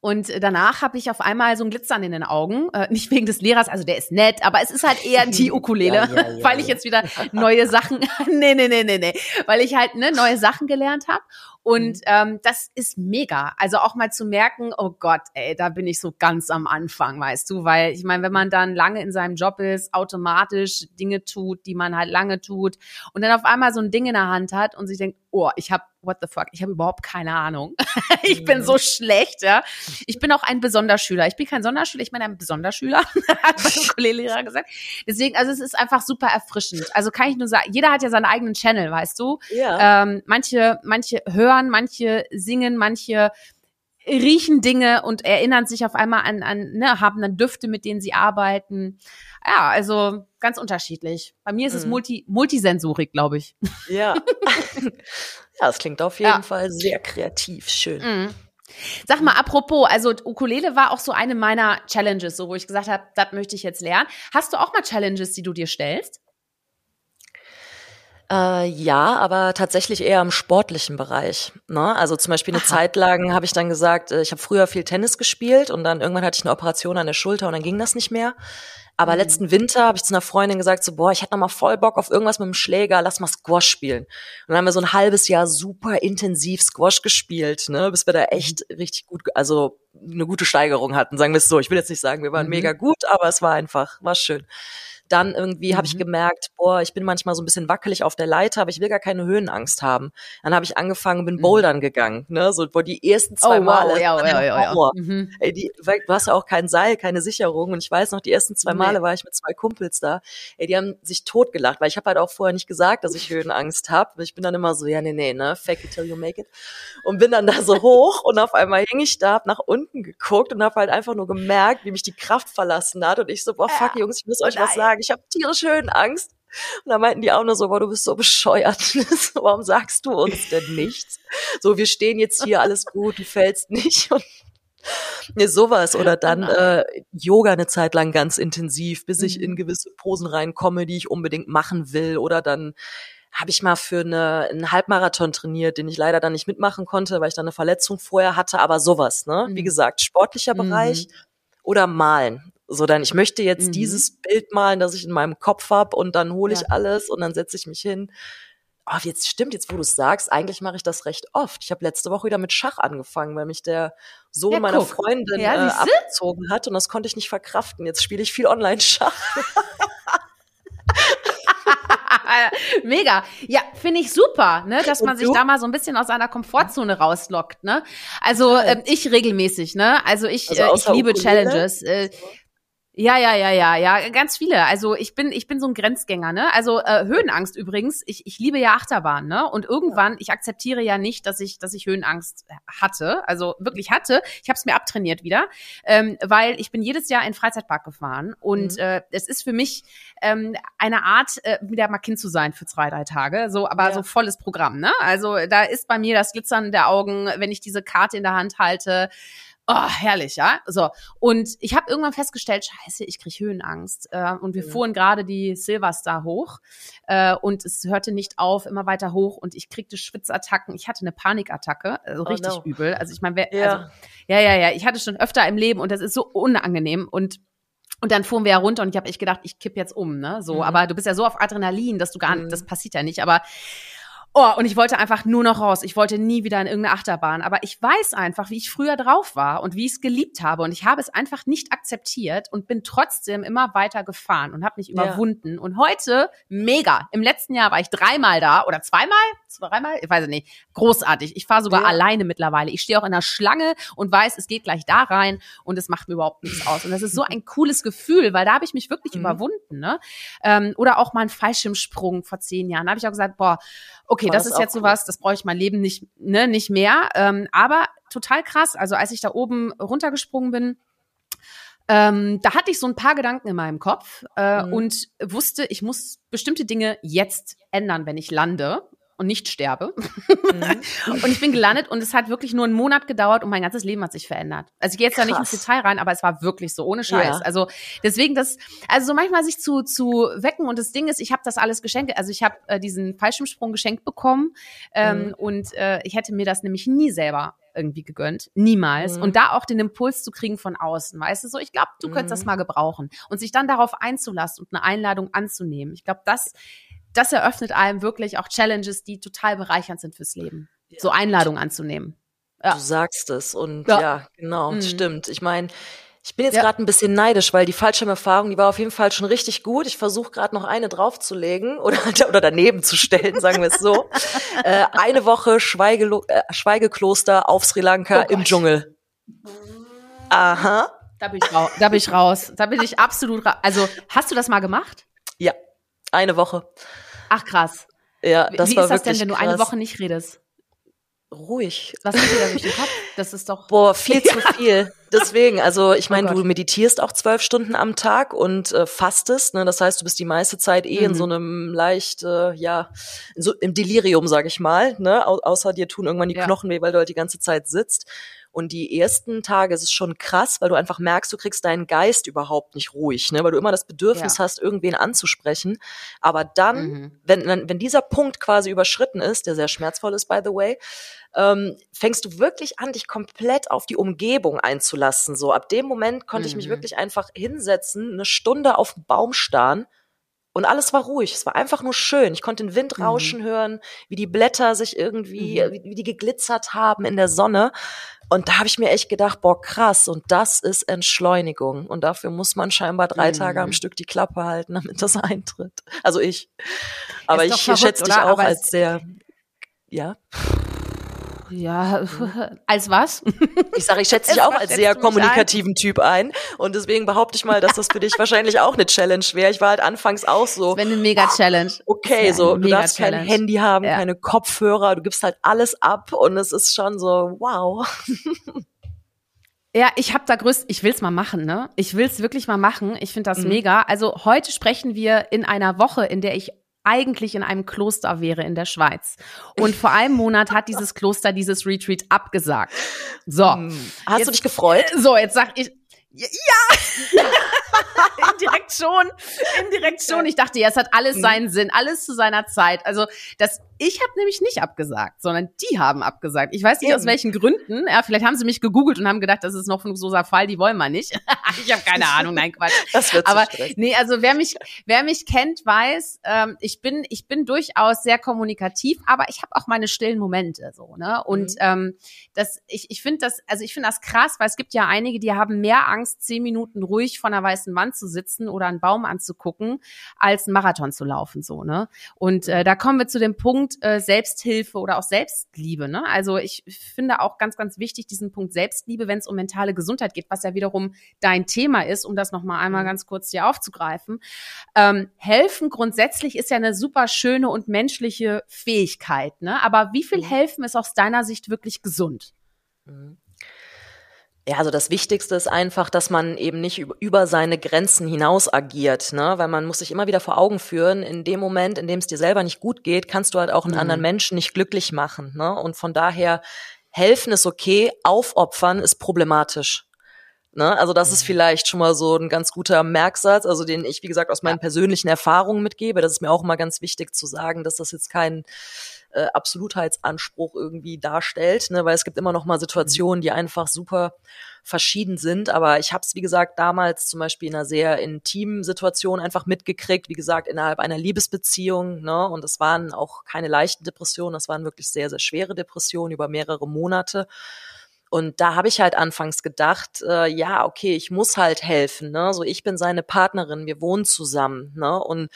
und danach habe ich auf einmal so ein Glitzern in den Augen. Äh, nicht wegen des Lehrers, also der ist nett, aber es ist halt eher die Ukulele, ja, ja, ja, weil ich jetzt wieder neue Sachen, nee, nee, nee, nee, nee, weil ich halt ne, neue Sachen gelernt habe. Und mhm. ähm, das ist mega. Also auch mal zu merken, oh Gott, ey, da bin ich so ganz am Anfang, weißt du, weil ich meine, wenn man dann lange in seinem Job ist, automatisch Dinge tut, die man halt lange tut und dann auf einmal so ein Ding in der Hand hat und sich denkt, oh, ich habe what the fuck, ich habe überhaupt keine Ahnung. ich bin so mhm. schlecht, ja. Ich bin auch ein Besonderschüler. Ich bin kein Sonderschüler, ich bin ein Besonderschüler, hat mein Kollege gesagt. Deswegen, also es ist einfach super erfrischend. Also kann ich nur sagen, jeder hat ja seinen eigenen Channel, weißt du? Ja. Ähm, manche, manche hören, manche singen, manche riechen Dinge und erinnern sich auf einmal an, an ne, haben dann Düfte, mit denen sie arbeiten. Ja, also ganz unterschiedlich. Bei mir ist es mhm. Multi, Multisensorik, glaube ich. Ja. Ja, es klingt auf jeden ja. Fall sehr kreativ, schön. Mhm. Sag mal, apropos, also Ukulele war auch so eine meiner Challenges, so wo ich gesagt habe, das möchte ich jetzt lernen. Hast du auch mal Challenges, die du dir stellst? Äh, ja, aber tatsächlich eher im sportlichen Bereich. Ne? Also zum Beispiel eine Aha. Zeit lang habe ich dann gesagt, äh, ich habe früher viel Tennis gespielt und dann irgendwann hatte ich eine Operation an der Schulter und dann ging das nicht mehr. Aber mhm. letzten Winter habe ich zu einer Freundin gesagt, so, boah, ich hätte noch mal voll Bock auf irgendwas mit dem Schläger, lass mal Squash spielen. Und dann haben wir so ein halbes Jahr super intensiv Squash gespielt, ne, bis wir da echt mhm. richtig gut, also eine gute Steigerung hatten, sagen wir es so. Ich will jetzt nicht sagen, wir waren mhm. mega gut, aber es war einfach, war schön. Dann irgendwie mhm. habe ich gemerkt, boah, ich bin manchmal so ein bisschen wackelig auf der Leiter, aber ich will gar keine Höhenangst haben. Dann habe ich angefangen, bin mhm. bouldern gegangen, ne, so wo die ersten zwei oh, Male, wow, ja, ja, ja, ja. Mhm. Ey, die, du hast ja auch kein Seil, keine Sicherung und ich weiß noch, die ersten zwei Male nee. war ich mit zwei Kumpels da, ey, die haben sich totgelacht, weil ich habe halt auch vorher nicht gesagt, dass ich Höhenangst habe. Ich bin dann immer so, ja, nee, nee, ne, fake it till you make it und bin dann da so hoch und auf einmal hing ich da, hab nach unten geguckt und habe halt einfach nur gemerkt, wie mich die Kraft verlassen hat und ich so, boah, fuck, Jungs, ich muss euch was sagen, ich habe tierisch Höhenangst. Und da meinten die auch nur so, boah, du bist so bescheuert. Warum sagst du uns denn nichts? So, wir stehen jetzt hier, alles gut, du fällst nicht. Und Nee, sowas oder dann äh, Yoga eine Zeit lang ganz intensiv, bis ich in mhm. gewisse Posen reinkomme, die ich unbedingt machen will. Oder dann habe ich mal für eine, einen Halbmarathon trainiert, den ich leider dann nicht mitmachen konnte, weil ich dann eine Verletzung vorher hatte. Aber sowas, ne? Wie mhm. gesagt, sportlicher Bereich mhm. oder malen. So dann, ich möchte jetzt mhm. dieses Bild malen, das ich in meinem Kopf hab und dann hole ich ja. alles und dann setze ich mich hin. Oh, jetzt stimmt, jetzt wo du es sagst, eigentlich mache ich das recht oft. Ich habe letzte Woche wieder mit Schach angefangen, weil mich der Sohn ja, meiner Freundin ja, äh, abgezogen hat und das konnte ich nicht verkraften. Jetzt spiele ich viel Online-Schach. Mega. Ja, finde ich super, ne, dass man sich da mal so ein bisschen aus seiner Komfortzone rauslockt, ne? Also äh, ich regelmäßig, ne? Also ich, also äh, ich liebe Challenges. Äh, ja, ja, ja, ja, ja, ganz viele. Also ich bin, ich bin so ein Grenzgänger, ne? Also äh, Höhenangst übrigens. Ich, ich liebe ja Achterbahn, ne? Und irgendwann, ich akzeptiere ja nicht, dass ich, dass ich Höhenangst hatte, also wirklich hatte. Ich habe es mir abtrainiert wieder, ähm, weil ich bin jedes Jahr in Freizeitpark gefahren und mhm. äh, es ist für mich ähm, eine Art, äh, wieder mal Kind zu sein für zwei, drei Tage. So, aber ja. so volles Programm, ne? Also da ist bei mir das Glitzern der Augen, wenn ich diese Karte in der Hand halte. Oh, herrlich, ja. So. Und ich habe irgendwann festgestellt, scheiße, ich kriege Höhenangst. Äh, und wir ja. fuhren gerade die Silverstar hoch. Äh, und es hörte nicht auf, immer weiter hoch. Und ich kriegte Schwitzattacken. Ich hatte eine Panikattacke, also oh, richtig no. übel. Also ich meine, ja. Also, ja, ja, ja. Ich hatte schon öfter im Leben und das ist so unangenehm. Und und dann fuhren wir ja runter und ich habe echt gedacht, ich kipp jetzt um, ne? So, mhm. aber du bist ja so auf Adrenalin, dass du gar nicht, mhm. das passiert ja nicht. Aber Oh, und ich wollte einfach nur noch raus. Ich wollte nie wieder in irgendeine Achterbahn. Aber ich weiß einfach, wie ich früher drauf war und wie ich es geliebt habe. Und ich habe es einfach nicht akzeptiert und bin trotzdem immer weiter gefahren und habe mich überwunden. Ja. Und heute, mega. Im letzten Jahr war ich dreimal da oder zweimal? Zweimal? Ich weiß es nicht. Großartig. Ich fahre sogar ja. alleine mittlerweile. Ich stehe auch in der Schlange und weiß, es geht gleich da rein und es macht mir überhaupt nichts aus. Und das ist so ein cooles Gefühl, weil da habe ich mich wirklich mhm. überwunden. Ne? Ähm, oder auch mal ein Fallschirmsprung vor zehn Jahren. Da habe ich auch gesagt, boah, okay, das, das ist jetzt sowas, das brauche ich mein Leben nicht, ne, nicht mehr. Ähm, aber total krass. Also als ich da oben runtergesprungen bin, ähm, da hatte ich so ein paar Gedanken in meinem Kopf äh, mhm. und wusste, ich muss bestimmte Dinge jetzt ändern, wenn ich lande und nicht sterbe. Mhm. und ich bin gelandet und es hat wirklich nur einen Monat gedauert und mein ganzes Leben hat sich verändert. Also ich gehe jetzt Krass. da nicht ins Detail rein, aber es war wirklich so, ohne Scheiß. Ja. Also deswegen das, also so manchmal sich zu, zu wecken und das Ding ist, ich habe das alles geschenkt, also ich habe äh, diesen Fallschirmsprung geschenkt bekommen ähm, mhm. und äh, ich hätte mir das nämlich nie selber irgendwie gegönnt. Niemals. Mhm. Und da auch den Impuls zu kriegen von außen, weißt du, so, ich glaube, du mhm. könntest das mhm. mal gebrauchen. Und sich dann darauf einzulassen und eine Einladung anzunehmen. Ich glaube, das das eröffnet einem wirklich auch Challenges, die total bereichernd sind fürs Leben. Ja. So Einladungen anzunehmen. Ja. Du sagst es und ja, ja genau, mhm. stimmt. Ich meine, ich bin jetzt ja. gerade ein bisschen neidisch, weil die Fallschirmerfahrung, die war auf jeden Fall schon richtig gut. Ich versuche gerade noch eine draufzulegen oder, oder daneben zu stellen, sagen wir es so. äh, eine Woche Schweige, äh, Schweigekloster auf Sri Lanka oh im Dschungel. Aha. Da bin ich raus. Da bin ich raus. Da bin ich absolut raus. Also, hast du das mal gemacht? Ja, eine Woche. Ach krass. Ja, das Wie war ist das denn, wenn du krass. eine Woche nicht redest? Ruhig. Was geht dir da durch den Kopf? Das ist doch. Boah, viel zu viel. Deswegen, also ich meine, oh du meditierst auch zwölf Stunden am Tag und äh, fastest. Ne? Das heißt, du bist die meiste Zeit eh mhm. in so einem leicht, äh, ja, so im Delirium, sag ich mal. Ne? Au außer dir tun irgendwann die ja. Knochen weh, weil du halt die ganze Zeit sitzt. Und die ersten Tage ist es schon krass, weil du einfach merkst, du kriegst deinen Geist überhaupt nicht ruhig, ne? weil du immer das Bedürfnis ja. hast, irgendwen anzusprechen. Aber dann, mhm. wenn, wenn dieser Punkt quasi überschritten ist, der sehr schmerzvoll ist, by the way, ähm, fängst du wirklich an, dich komplett auf die Umgebung einzulassen. So ab dem Moment konnte mhm. ich mich mhm. wirklich einfach hinsetzen, eine Stunde auf den Baum starren und alles war ruhig. Es war einfach nur schön. Ich konnte den Wind mhm. rauschen mhm. hören, wie die Blätter sich irgendwie, mhm. wie, wie, die geglitzert haben in der Sonne. Und da habe ich mir echt gedacht, boah, krass, und das ist Entschleunigung. Und dafür muss man scheinbar drei mhm. Tage am Stück die Klappe halten, damit das eintritt. Also ich. Aber ich schätze dich auch als sehr, ja. Ja, als was? Ich sage, ich schätze dich auch als sehr kommunikativen ein? Typ ein. Und deswegen behaupte ich mal, dass das für dich wahrscheinlich auch eine Challenge wäre. Ich war halt anfangs auch so. Wenn eine Mega-Challenge. Okay, so, du darfst kein Handy haben, ja. keine Kopfhörer, du gibst halt alles ab und es ist schon so, wow. Ja, ich habe da größt, ich will's mal machen, ne? Ich will's wirklich mal machen. Ich finde das mhm. mega. Also heute sprechen wir in einer Woche, in der ich eigentlich in einem Kloster wäre in der Schweiz. Und vor einem Monat hat dieses Kloster dieses Retreat abgesagt. So. Hm. Hast jetzt, du dich gefreut? So, jetzt sag ich, ja! indirekt schon, indirekt schon. Ich dachte, ja, es hat alles mhm. seinen Sinn, alles zu seiner Zeit. Also das, ich habe nämlich nicht abgesagt, sondern die haben abgesagt. Ich weiß nicht Eben. aus welchen Gründen. Ja, vielleicht haben sie mich gegoogelt und haben gedacht, das ist noch ein so Fall, die wollen wir nicht. ich habe keine Ahnung, nein Quatsch. Das wird Aber nee, also wer mich, wer mich kennt, weiß, ähm, ich bin, ich bin durchaus sehr kommunikativ, aber ich habe auch meine stillen Momente so ne. Und mhm. ähm, das, ich, ich finde das, also ich finde das krass, weil es gibt ja einige, die haben mehr Angst, zehn Minuten ruhig von einer weißen Wand zu sitzen oder einen Baum anzugucken, als einen Marathon zu laufen, so, ne? Und äh, da kommen wir zu dem Punkt äh, Selbsthilfe oder auch Selbstliebe, ne? Also ich finde auch ganz, ganz wichtig diesen Punkt Selbstliebe, wenn es um mentale Gesundheit geht, was ja wiederum dein Thema ist, um das nochmal einmal mhm. ganz kurz hier aufzugreifen. Ähm, helfen grundsätzlich ist ja eine super schöne und menschliche Fähigkeit, ne? Aber wie viel mhm. helfen ist aus deiner Sicht wirklich gesund? Ja, also das Wichtigste ist einfach, dass man eben nicht über seine Grenzen hinaus agiert, ne? Weil man muss sich immer wieder vor Augen führen, in dem Moment, in dem es dir selber nicht gut geht, kannst du halt auch einen mhm. anderen Menschen nicht glücklich machen, ne? Und von daher helfen ist okay, aufopfern ist problematisch. Ne? Also das ist mhm. vielleicht schon mal so ein ganz guter Merksatz, also den ich, wie gesagt, aus meinen ja. persönlichen Erfahrungen mitgebe. Das ist mir auch immer ganz wichtig zu sagen, dass das jetzt kein äh, Absolutheitsanspruch irgendwie darstellt, ne? weil es gibt immer noch mal Situationen, die einfach super verschieden sind. Aber ich habe es, wie gesagt, damals zum Beispiel in einer sehr intimen Situation einfach mitgekriegt, wie gesagt, innerhalb einer Liebesbeziehung. Ne? Und es waren auch keine leichten Depressionen, das waren wirklich sehr, sehr schwere Depressionen über mehrere Monate. Und da habe ich halt anfangs gedacht, äh, ja, okay, ich muss halt helfen. Ne? So, ich bin seine Partnerin, wir wohnen zusammen. Ne? Und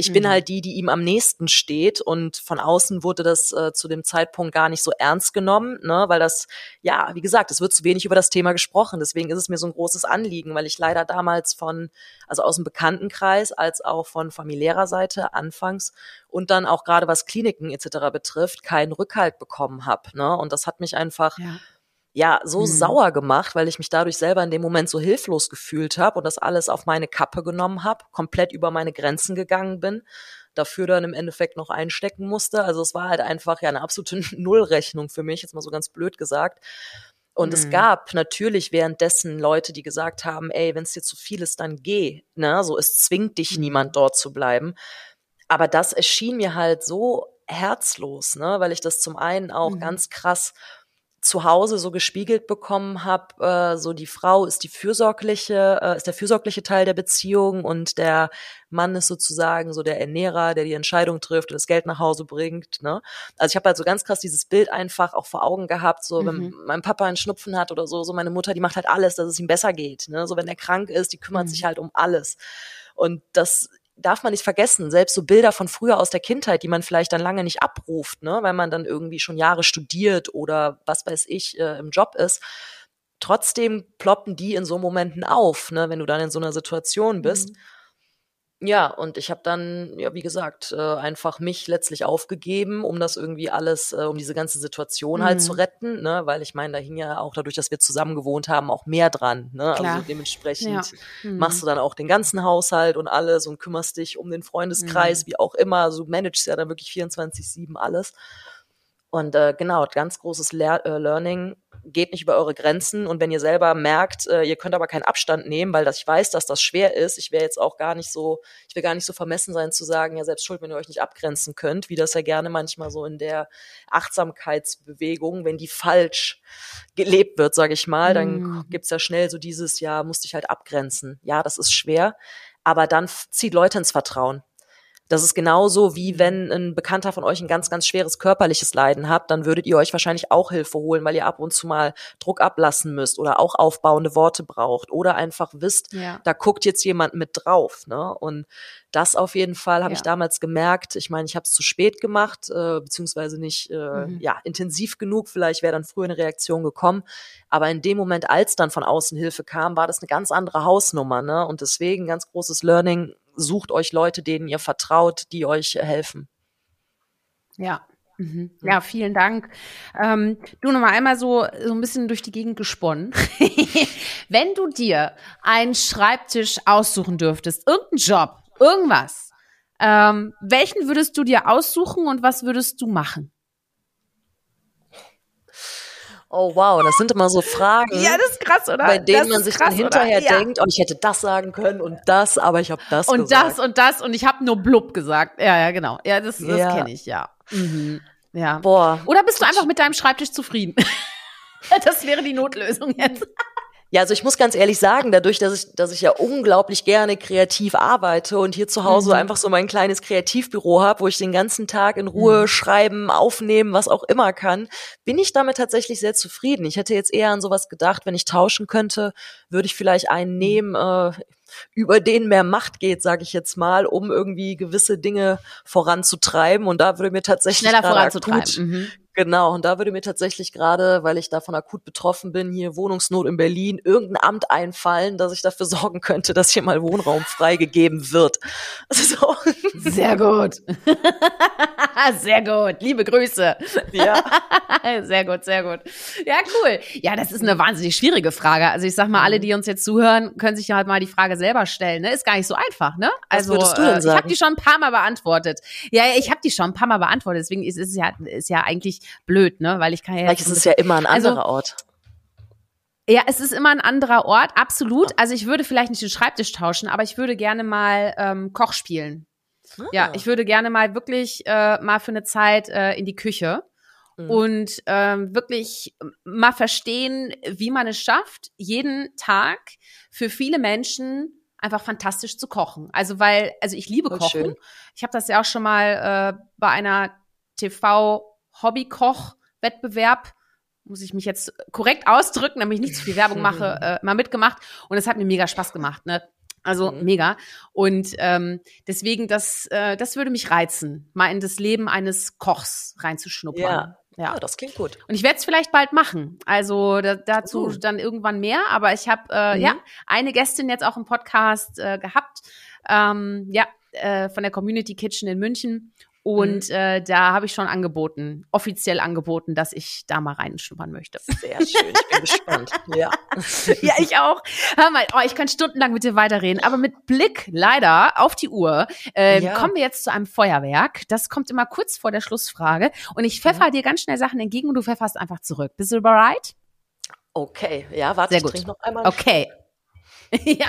ich mhm. bin halt die, die ihm am nächsten steht und von außen wurde das äh, zu dem Zeitpunkt gar nicht so ernst genommen, ne, weil das, ja, wie gesagt, es wird zu wenig über das Thema gesprochen. Deswegen ist es mir so ein großes Anliegen, weil ich leider damals von, also aus dem Bekanntenkreis als auch von familiärer Seite anfangs und dann auch gerade was Kliniken etc. betrifft, keinen Rückhalt bekommen habe. Ne? Und das hat mich einfach ja ja so mhm. sauer gemacht, weil ich mich dadurch selber in dem Moment so hilflos gefühlt habe und das alles auf meine Kappe genommen habe, komplett über meine Grenzen gegangen bin, dafür dann im Endeffekt noch einstecken musste. Also es war halt einfach ja eine absolute Nullrechnung für mich, jetzt mal so ganz blöd gesagt. Und mhm. es gab natürlich währenddessen Leute, die gesagt haben, ey, wenn es dir zu viel ist, dann geh. Ne? So, es zwingt dich mhm. niemand dort zu bleiben. Aber das erschien mir halt so herzlos, ne? weil ich das zum einen auch mhm. ganz krass zu Hause so gespiegelt bekommen habe, äh, so die Frau ist die fürsorgliche, äh, ist der fürsorgliche Teil der Beziehung und der Mann ist sozusagen so der Ernährer, der die Entscheidung trifft und das Geld nach Hause bringt. Ne? Also ich habe halt so ganz krass dieses Bild einfach auch vor Augen gehabt, so mhm. wenn mein Papa einen Schnupfen hat oder so, so meine Mutter, die macht halt alles, dass es ihm besser geht. Ne? So wenn er krank ist, die kümmert mhm. sich halt um alles. Und das darf man nicht vergessen, selbst so Bilder von früher aus der Kindheit, die man vielleicht dann lange nicht abruft, ne, weil man dann irgendwie schon Jahre studiert oder was weiß ich äh, im Job ist. Trotzdem ploppen die in so Momenten auf, ne, wenn du dann in so einer Situation bist. Mhm. Ja, und ich habe dann, ja, wie gesagt, äh, einfach mich letztlich aufgegeben, um das irgendwie alles, äh, um diese ganze Situation mhm. halt zu mhm. retten, ne? Weil ich meine, da hing ja auch dadurch, dass wir zusammen gewohnt haben, auch mehr dran. Ne? Also Klar. Also dementsprechend ja. mhm. machst du dann auch den ganzen Haushalt und alles und kümmerst dich um den Freundeskreis, mhm. wie auch immer. Also du managst ja dann wirklich 24-7 alles. Und äh, genau, ganz großes Lear äh, Learning geht nicht über eure Grenzen und wenn ihr selber merkt, äh, ihr könnt aber keinen Abstand nehmen, weil das, ich weiß, dass das schwer ist. Ich wäre jetzt auch gar nicht so, ich will gar nicht so vermessen sein zu sagen, ja selbst schuld, wenn ihr euch nicht abgrenzen könnt, wie das ja gerne manchmal so in der Achtsamkeitsbewegung, wenn die falsch gelebt wird, sage ich mal, dann mhm. gibt's ja schnell so dieses, ja, musste ich halt abgrenzen. Ja, das ist schwer, aber dann zieht Leute ins Vertrauen Das ist genauso wie wenn ein Bekannter von euch ein ganz, ganz schweres körperliches Leiden habt, dann würdet ihr euch wahrscheinlich auch Hilfe holen, weil ihr ab und zu mal Druck ablassen müsst oder auch aufbauende Worte braucht oder einfach wisst, Ja. da guckt jetzt jemand mit drauf. Ne? Und das auf jeden Fall habe Ja. ich damals gemerkt. Ich meine, ich habe es zu spät gemacht, äh, beziehungsweise nicht äh, Mhm. ja intensiv genug. Vielleicht wäre dann früher eine Reaktion gekommen. Aber in dem Moment, als dann von außen Hilfe kam, war das eine ganz andere Hausnummer. Ne? Und deswegen ganz großes Learning: Sucht euch Leute, denen ihr vertraut, die euch helfen. Ja. Mhm. Ja, vielen Dank. Ähm, du noch mal einmal so, so ein bisschen durch die Gegend gesponnen. Wenn du dir einen Schreibtisch aussuchen dürftest, irgendeinen Job, irgendwas, ähm, welchen würdest du dir aussuchen und was würdest du machen? Oh wow, das sind immer so Fragen. das ist krass, oder? bei denen man sich krass, dann hinterher? Ja. denkt, oh, ich hätte das sagen können und das, aber ich habe das Und gesagt. das und das und ich habe nur blub gesagt. Ja, ja, genau. Ja, das, das Ja. kenne ich, ja. Mhm. Ja. Boah. Oder bist du einfach mit deinem Schreibtisch zufrieden? das wäre die Notlösung jetzt. Ja, also ich muss ganz ehrlich sagen, dadurch, dass ich, dass ich ja unglaublich gerne kreativ arbeite und hier zu Hause Mhm. einfach so mein kleines Kreativbüro habe, wo ich den ganzen Tag in Ruhe Mhm. schreiben, aufnehmen, was auch immer kann, bin ich damit tatsächlich sehr zufrieden. Ich hätte jetzt eher an sowas gedacht, wenn ich tauschen könnte, würde ich vielleicht einen Mhm. nehmen, äh, über den mehr Macht geht, sage ich jetzt mal, um irgendwie gewisse Dinge voranzutreiben. Und da würde mir tatsächlich Schneller voranzutreiben. akut- Mhm. Genau, und da würde mir tatsächlich gerade, weil ich davon akut betroffen bin, hier Wohnungsnot in Berlin, irgendein Amt einfallen, dass ich dafür sorgen könnte, dass hier mal Wohnraum freigegeben wird. So, Sehr gut. sehr gut. Liebe Grüße. ja. Sehr gut, sehr gut. Ja, cool. Ja, das ist eine wahnsinnig schwierige Frage. Also ich sag mal, alle, die uns jetzt zuhören, können sich halt mal die Frage selber stellen. Ne? Ist gar nicht so einfach, ne? Was Also würdest du denn äh, ich sagen? habe die schon ein paar Mal beantwortet. Ja, ja, ich habe die schon ein paar Mal beantwortet. Deswegen ist es ja, ist ja eigentlich blöd, ne? Weil ich kann ja Vielleicht ist es ja immer ein Also- anderer Ort. Ja, es ist immer ein anderer Ort, absolut. Also ich würde vielleicht nicht den Schreibtisch tauschen, aber ich würde gerne mal ähm, Koch spielen. Ja, Ah. ich würde gerne mal wirklich äh, mal für eine Zeit äh, in die Küche Mhm. und ähm, wirklich mal verstehen, wie man es schafft, jeden Tag für viele Menschen einfach fantastisch zu kochen. Also weil, also ich liebe Voll Kochen. schön. Ich habe das ja auch schon mal äh, bei einer TV-Hobby-Koch-Wettbewerb muss ich mich jetzt korrekt ausdrücken, damit ich nicht zu viel Werbung mache, äh, mal mitgemacht. Und es hat mir mega Spaß gemacht, ne? Also Mhm. mega. Und ähm, deswegen, das, äh, das würde mich reizen, mal in das Leben eines Kochs reinzuschnuppern. Ja. ja. Ja, das klingt gut. Und ich werde es vielleicht bald machen. Also da, dazu Uh. dann irgendwann mehr. Aber ich habe äh, Mhm. ja eine Gästin jetzt auch im Podcast äh, gehabt. Ähm, ja, äh, von der Community Kitchen in München. Und Mhm. äh, da habe ich schon angeboten, offiziell angeboten, dass ich da mal reinschnuppern möchte. Sehr schön. Ich bin gespannt. Ja. ja, ich auch. Hör mal, oh, ich kann stundenlang mit dir weiterreden, aber mit Blick leider auf die Uhr äh, Ja. kommen wir jetzt zu einem Feuerwerk. Das kommt immer kurz vor der Schlussfrage und ich pfeffer Mhm. dir ganz schnell Sachen entgegen und du pfefferst einfach zurück. Bist du bereit? Okay. Ja, warte, Sehr ich gut. trinke noch einmal. einen Okay. ja,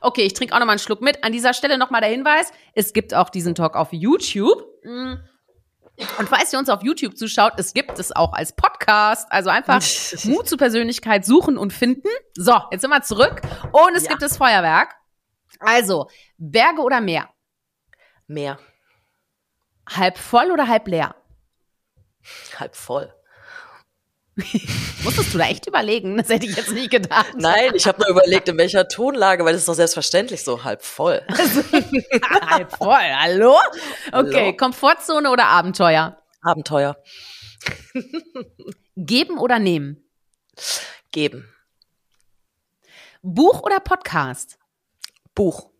okay, ich trinke auch noch mal einen Schluck mit. An dieser Stelle noch mal der Hinweis, es gibt auch diesen Talk auf YouTube. Und falls ihr uns auf YouTube zuschaut, es gibt es auch als Podcast. Also einfach Mut zur Persönlichkeit suchen und finden. So, jetzt sind wir zurück. Und es Ja. gibt das Feuerwerk. Also, Berge oder Meer? Mehr. Halb voll oder halb leer? Halb voll. Musstest du da echt überlegen? Das hätte ich jetzt nicht gedacht. Nein, ich habe nur überlegt, in welcher Tonlage, weil das ist doch selbstverständlich so halb voll. halb voll, hallo? Okay, Hallo? Komfortzone oder Abenteuer? Abenteuer. Geben oder nehmen? Geben. Buch oder Podcast? Buch.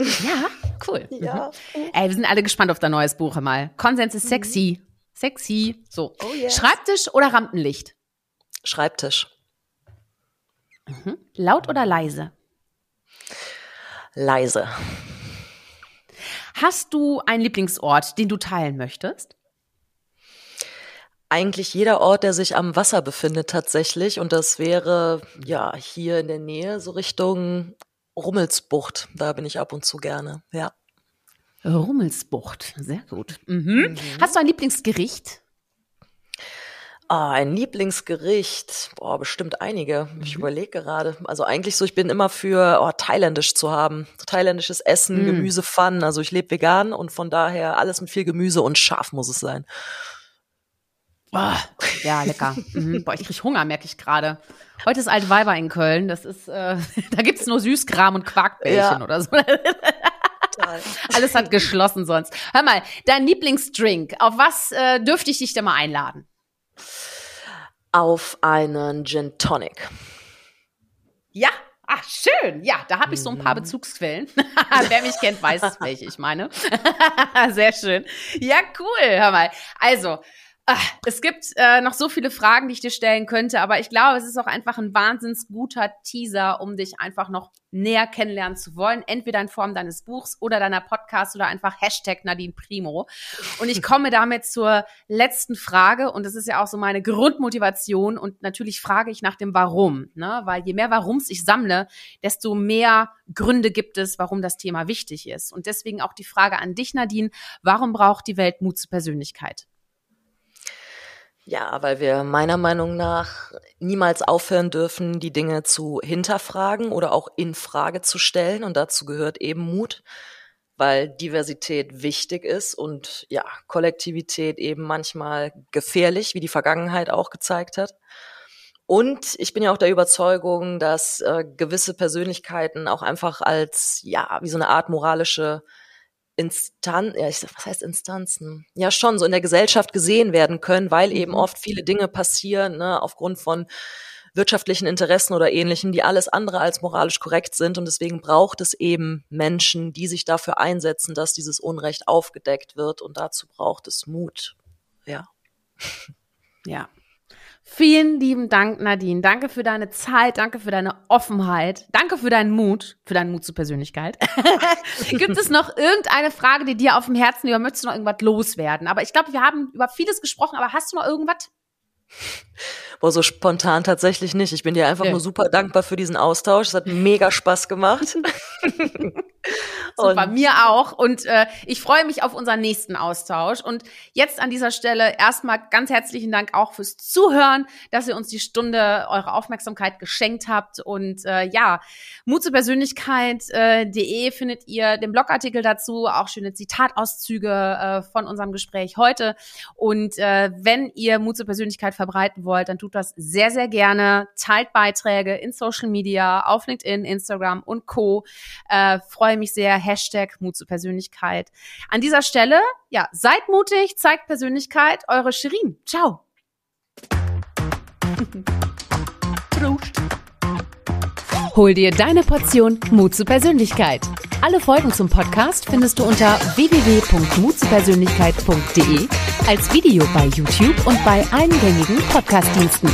Ja, cool. Ja. Mhm. Ey, wir sind alle gespannt auf dein neues Buch mal. Konsens ist sexy. Sexy. So. Oh yes. Schreibtisch oder Rampenlicht? Schreibtisch. Laut oder leise? Leise. Hast du einen Lieblingsort, den du teilen möchtest? Eigentlich jeder Ort, der sich am Wasser befindet tatsächlich. Und das wäre ja hier in der Nähe, so Richtung Rummelsbucht. Da bin ich ab und zu gerne. Ja. Rummelsbucht. Sehr gut. Mhm. Hast du ein Lieblingsgericht? Ah, ein Lieblingsgericht. Boah, bestimmt einige. Ich mhm. überlege gerade. Also eigentlich so, ich bin immer für oh, thailändisch zu haben. Thailändisches Essen, mhm. Gemüse, Pfannen. Also ich lebe vegan und von daher alles mit viel Gemüse und scharf muss es sein. Oh, ja, lecker. Mhm. Boah, ich krieg Hunger, merke ich gerade. Heute ist Altweiber in Köln. Das ist, äh, da gibt's nur Süßkram und Quarkbällchen ja. oder so. Alles hat geschlossen sonst. Hör mal, dein Lieblingsdrink. Auf was äh, dürfte ich dich da mal einladen? auf einen Gin Tonic. Ja, ach schön. Ja, da habe ich so ein paar mhm. Bezugsquellen. Wer mich kennt, weiß, welche ich meine. Sehr schön. Ja, cool. Hör mal. Also, Ach, es gibt äh, noch so viele Fragen, die ich dir stellen könnte, aber ich glaube, es ist auch einfach ein wahnsinns guter Teaser, um dich einfach noch näher kennenlernen zu wollen. Entweder in Form deines Buchs oder deiner Podcast oder einfach Hashtag Nadine Primo. Und ich komme damit zur letzten Frage und das ist ja auch so meine Grundmotivation und natürlich frage ich nach dem Warum, ne? weil je mehr Warums ich sammle, desto mehr Gründe gibt es, warum das Thema wichtig ist. Und deswegen auch die Frage an dich, Nadine, warum braucht die Welt Mut zur Persönlichkeit? Ja, weil wir meiner Meinung nach niemals aufhören dürfen, die Dinge zu hinterfragen oder auch in Frage zu stellen. Und dazu gehört eben Mut, weil Diversität wichtig ist und ja, Kollektivität eben manchmal gefährlich, wie die Vergangenheit auch gezeigt hat. Und ich bin ja auch der Überzeugung, dass äh, gewisse Persönlichkeiten auch einfach als, ja, wie so eine Art moralische Instanz, ja, ich sag, was heißt Instanzen? Ja, schon so in der Gesellschaft gesehen werden können, weil mhm. eben oft viele Dinge passieren, ne, aufgrund von wirtschaftlichen Interessen oder ähnlichem, die alles andere als moralisch korrekt sind. Und deswegen braucht es eben Menschen, die sich dafür einsetzen, dass dieses Unrecht aufgedeckt wird. Und dazu braucht es Mut. Ja. Ja, Vielen lieben Dank, Nadine. Danke für deine Zeit, danke für deine Offenheit, danke für deinen Mut, für deinen Mut zur Persönlichkeit. Gibt es noch irgendeine Frage, die dir auf dem Herzen liegt, möchtest du noch irgendwas loswerden? Aber ich glaube, wir haben über vieles gesprochen, aber hast du noch irgendwas? Boah, so spontan tatsächlich nicht. Ich bin dir einfach ja. nur super dankbar für diesen Austausch. Es hat mega Spaß gemacht. Super, mir auch. Und äh, ich freue mich auf unseren nächsten Austausch. Und jetzt an dieser Stelle erstmal ganz herzlichen Dank auch fürs Zuhören, dass ihr uns die Stunde eure Aufmerksamkeit geschenkt habt. Und äh, ja, Mut zur Persönlichkeit.de äh, findet ihr den Blogartikel dazu, auch schöne Zitatauszüge äh, von unserem Gespräch heute. Und äh, wenn ihr Mut zur Persönlichkeit verbreiten wollt, dann tut das sehr, sehr gerne. Teilt Beiträge in Social Media, auf LinkedIn, Instagram und Co. Äh, freue mich sehr. Hashtag Mut zur Persönlichkeit. An dieser Stelle, ja, seid mutig, zeigt Persönlichkeit. Eure Shirin. Ciao. Prost. Hol dir deine Portion Mut zur Persönlichkeit. Alle Folgen zum Podcast findest du unter www.mutzupersönlichkeit.de als Video bei YouTube und bei allen gängigen Podcastdiensten.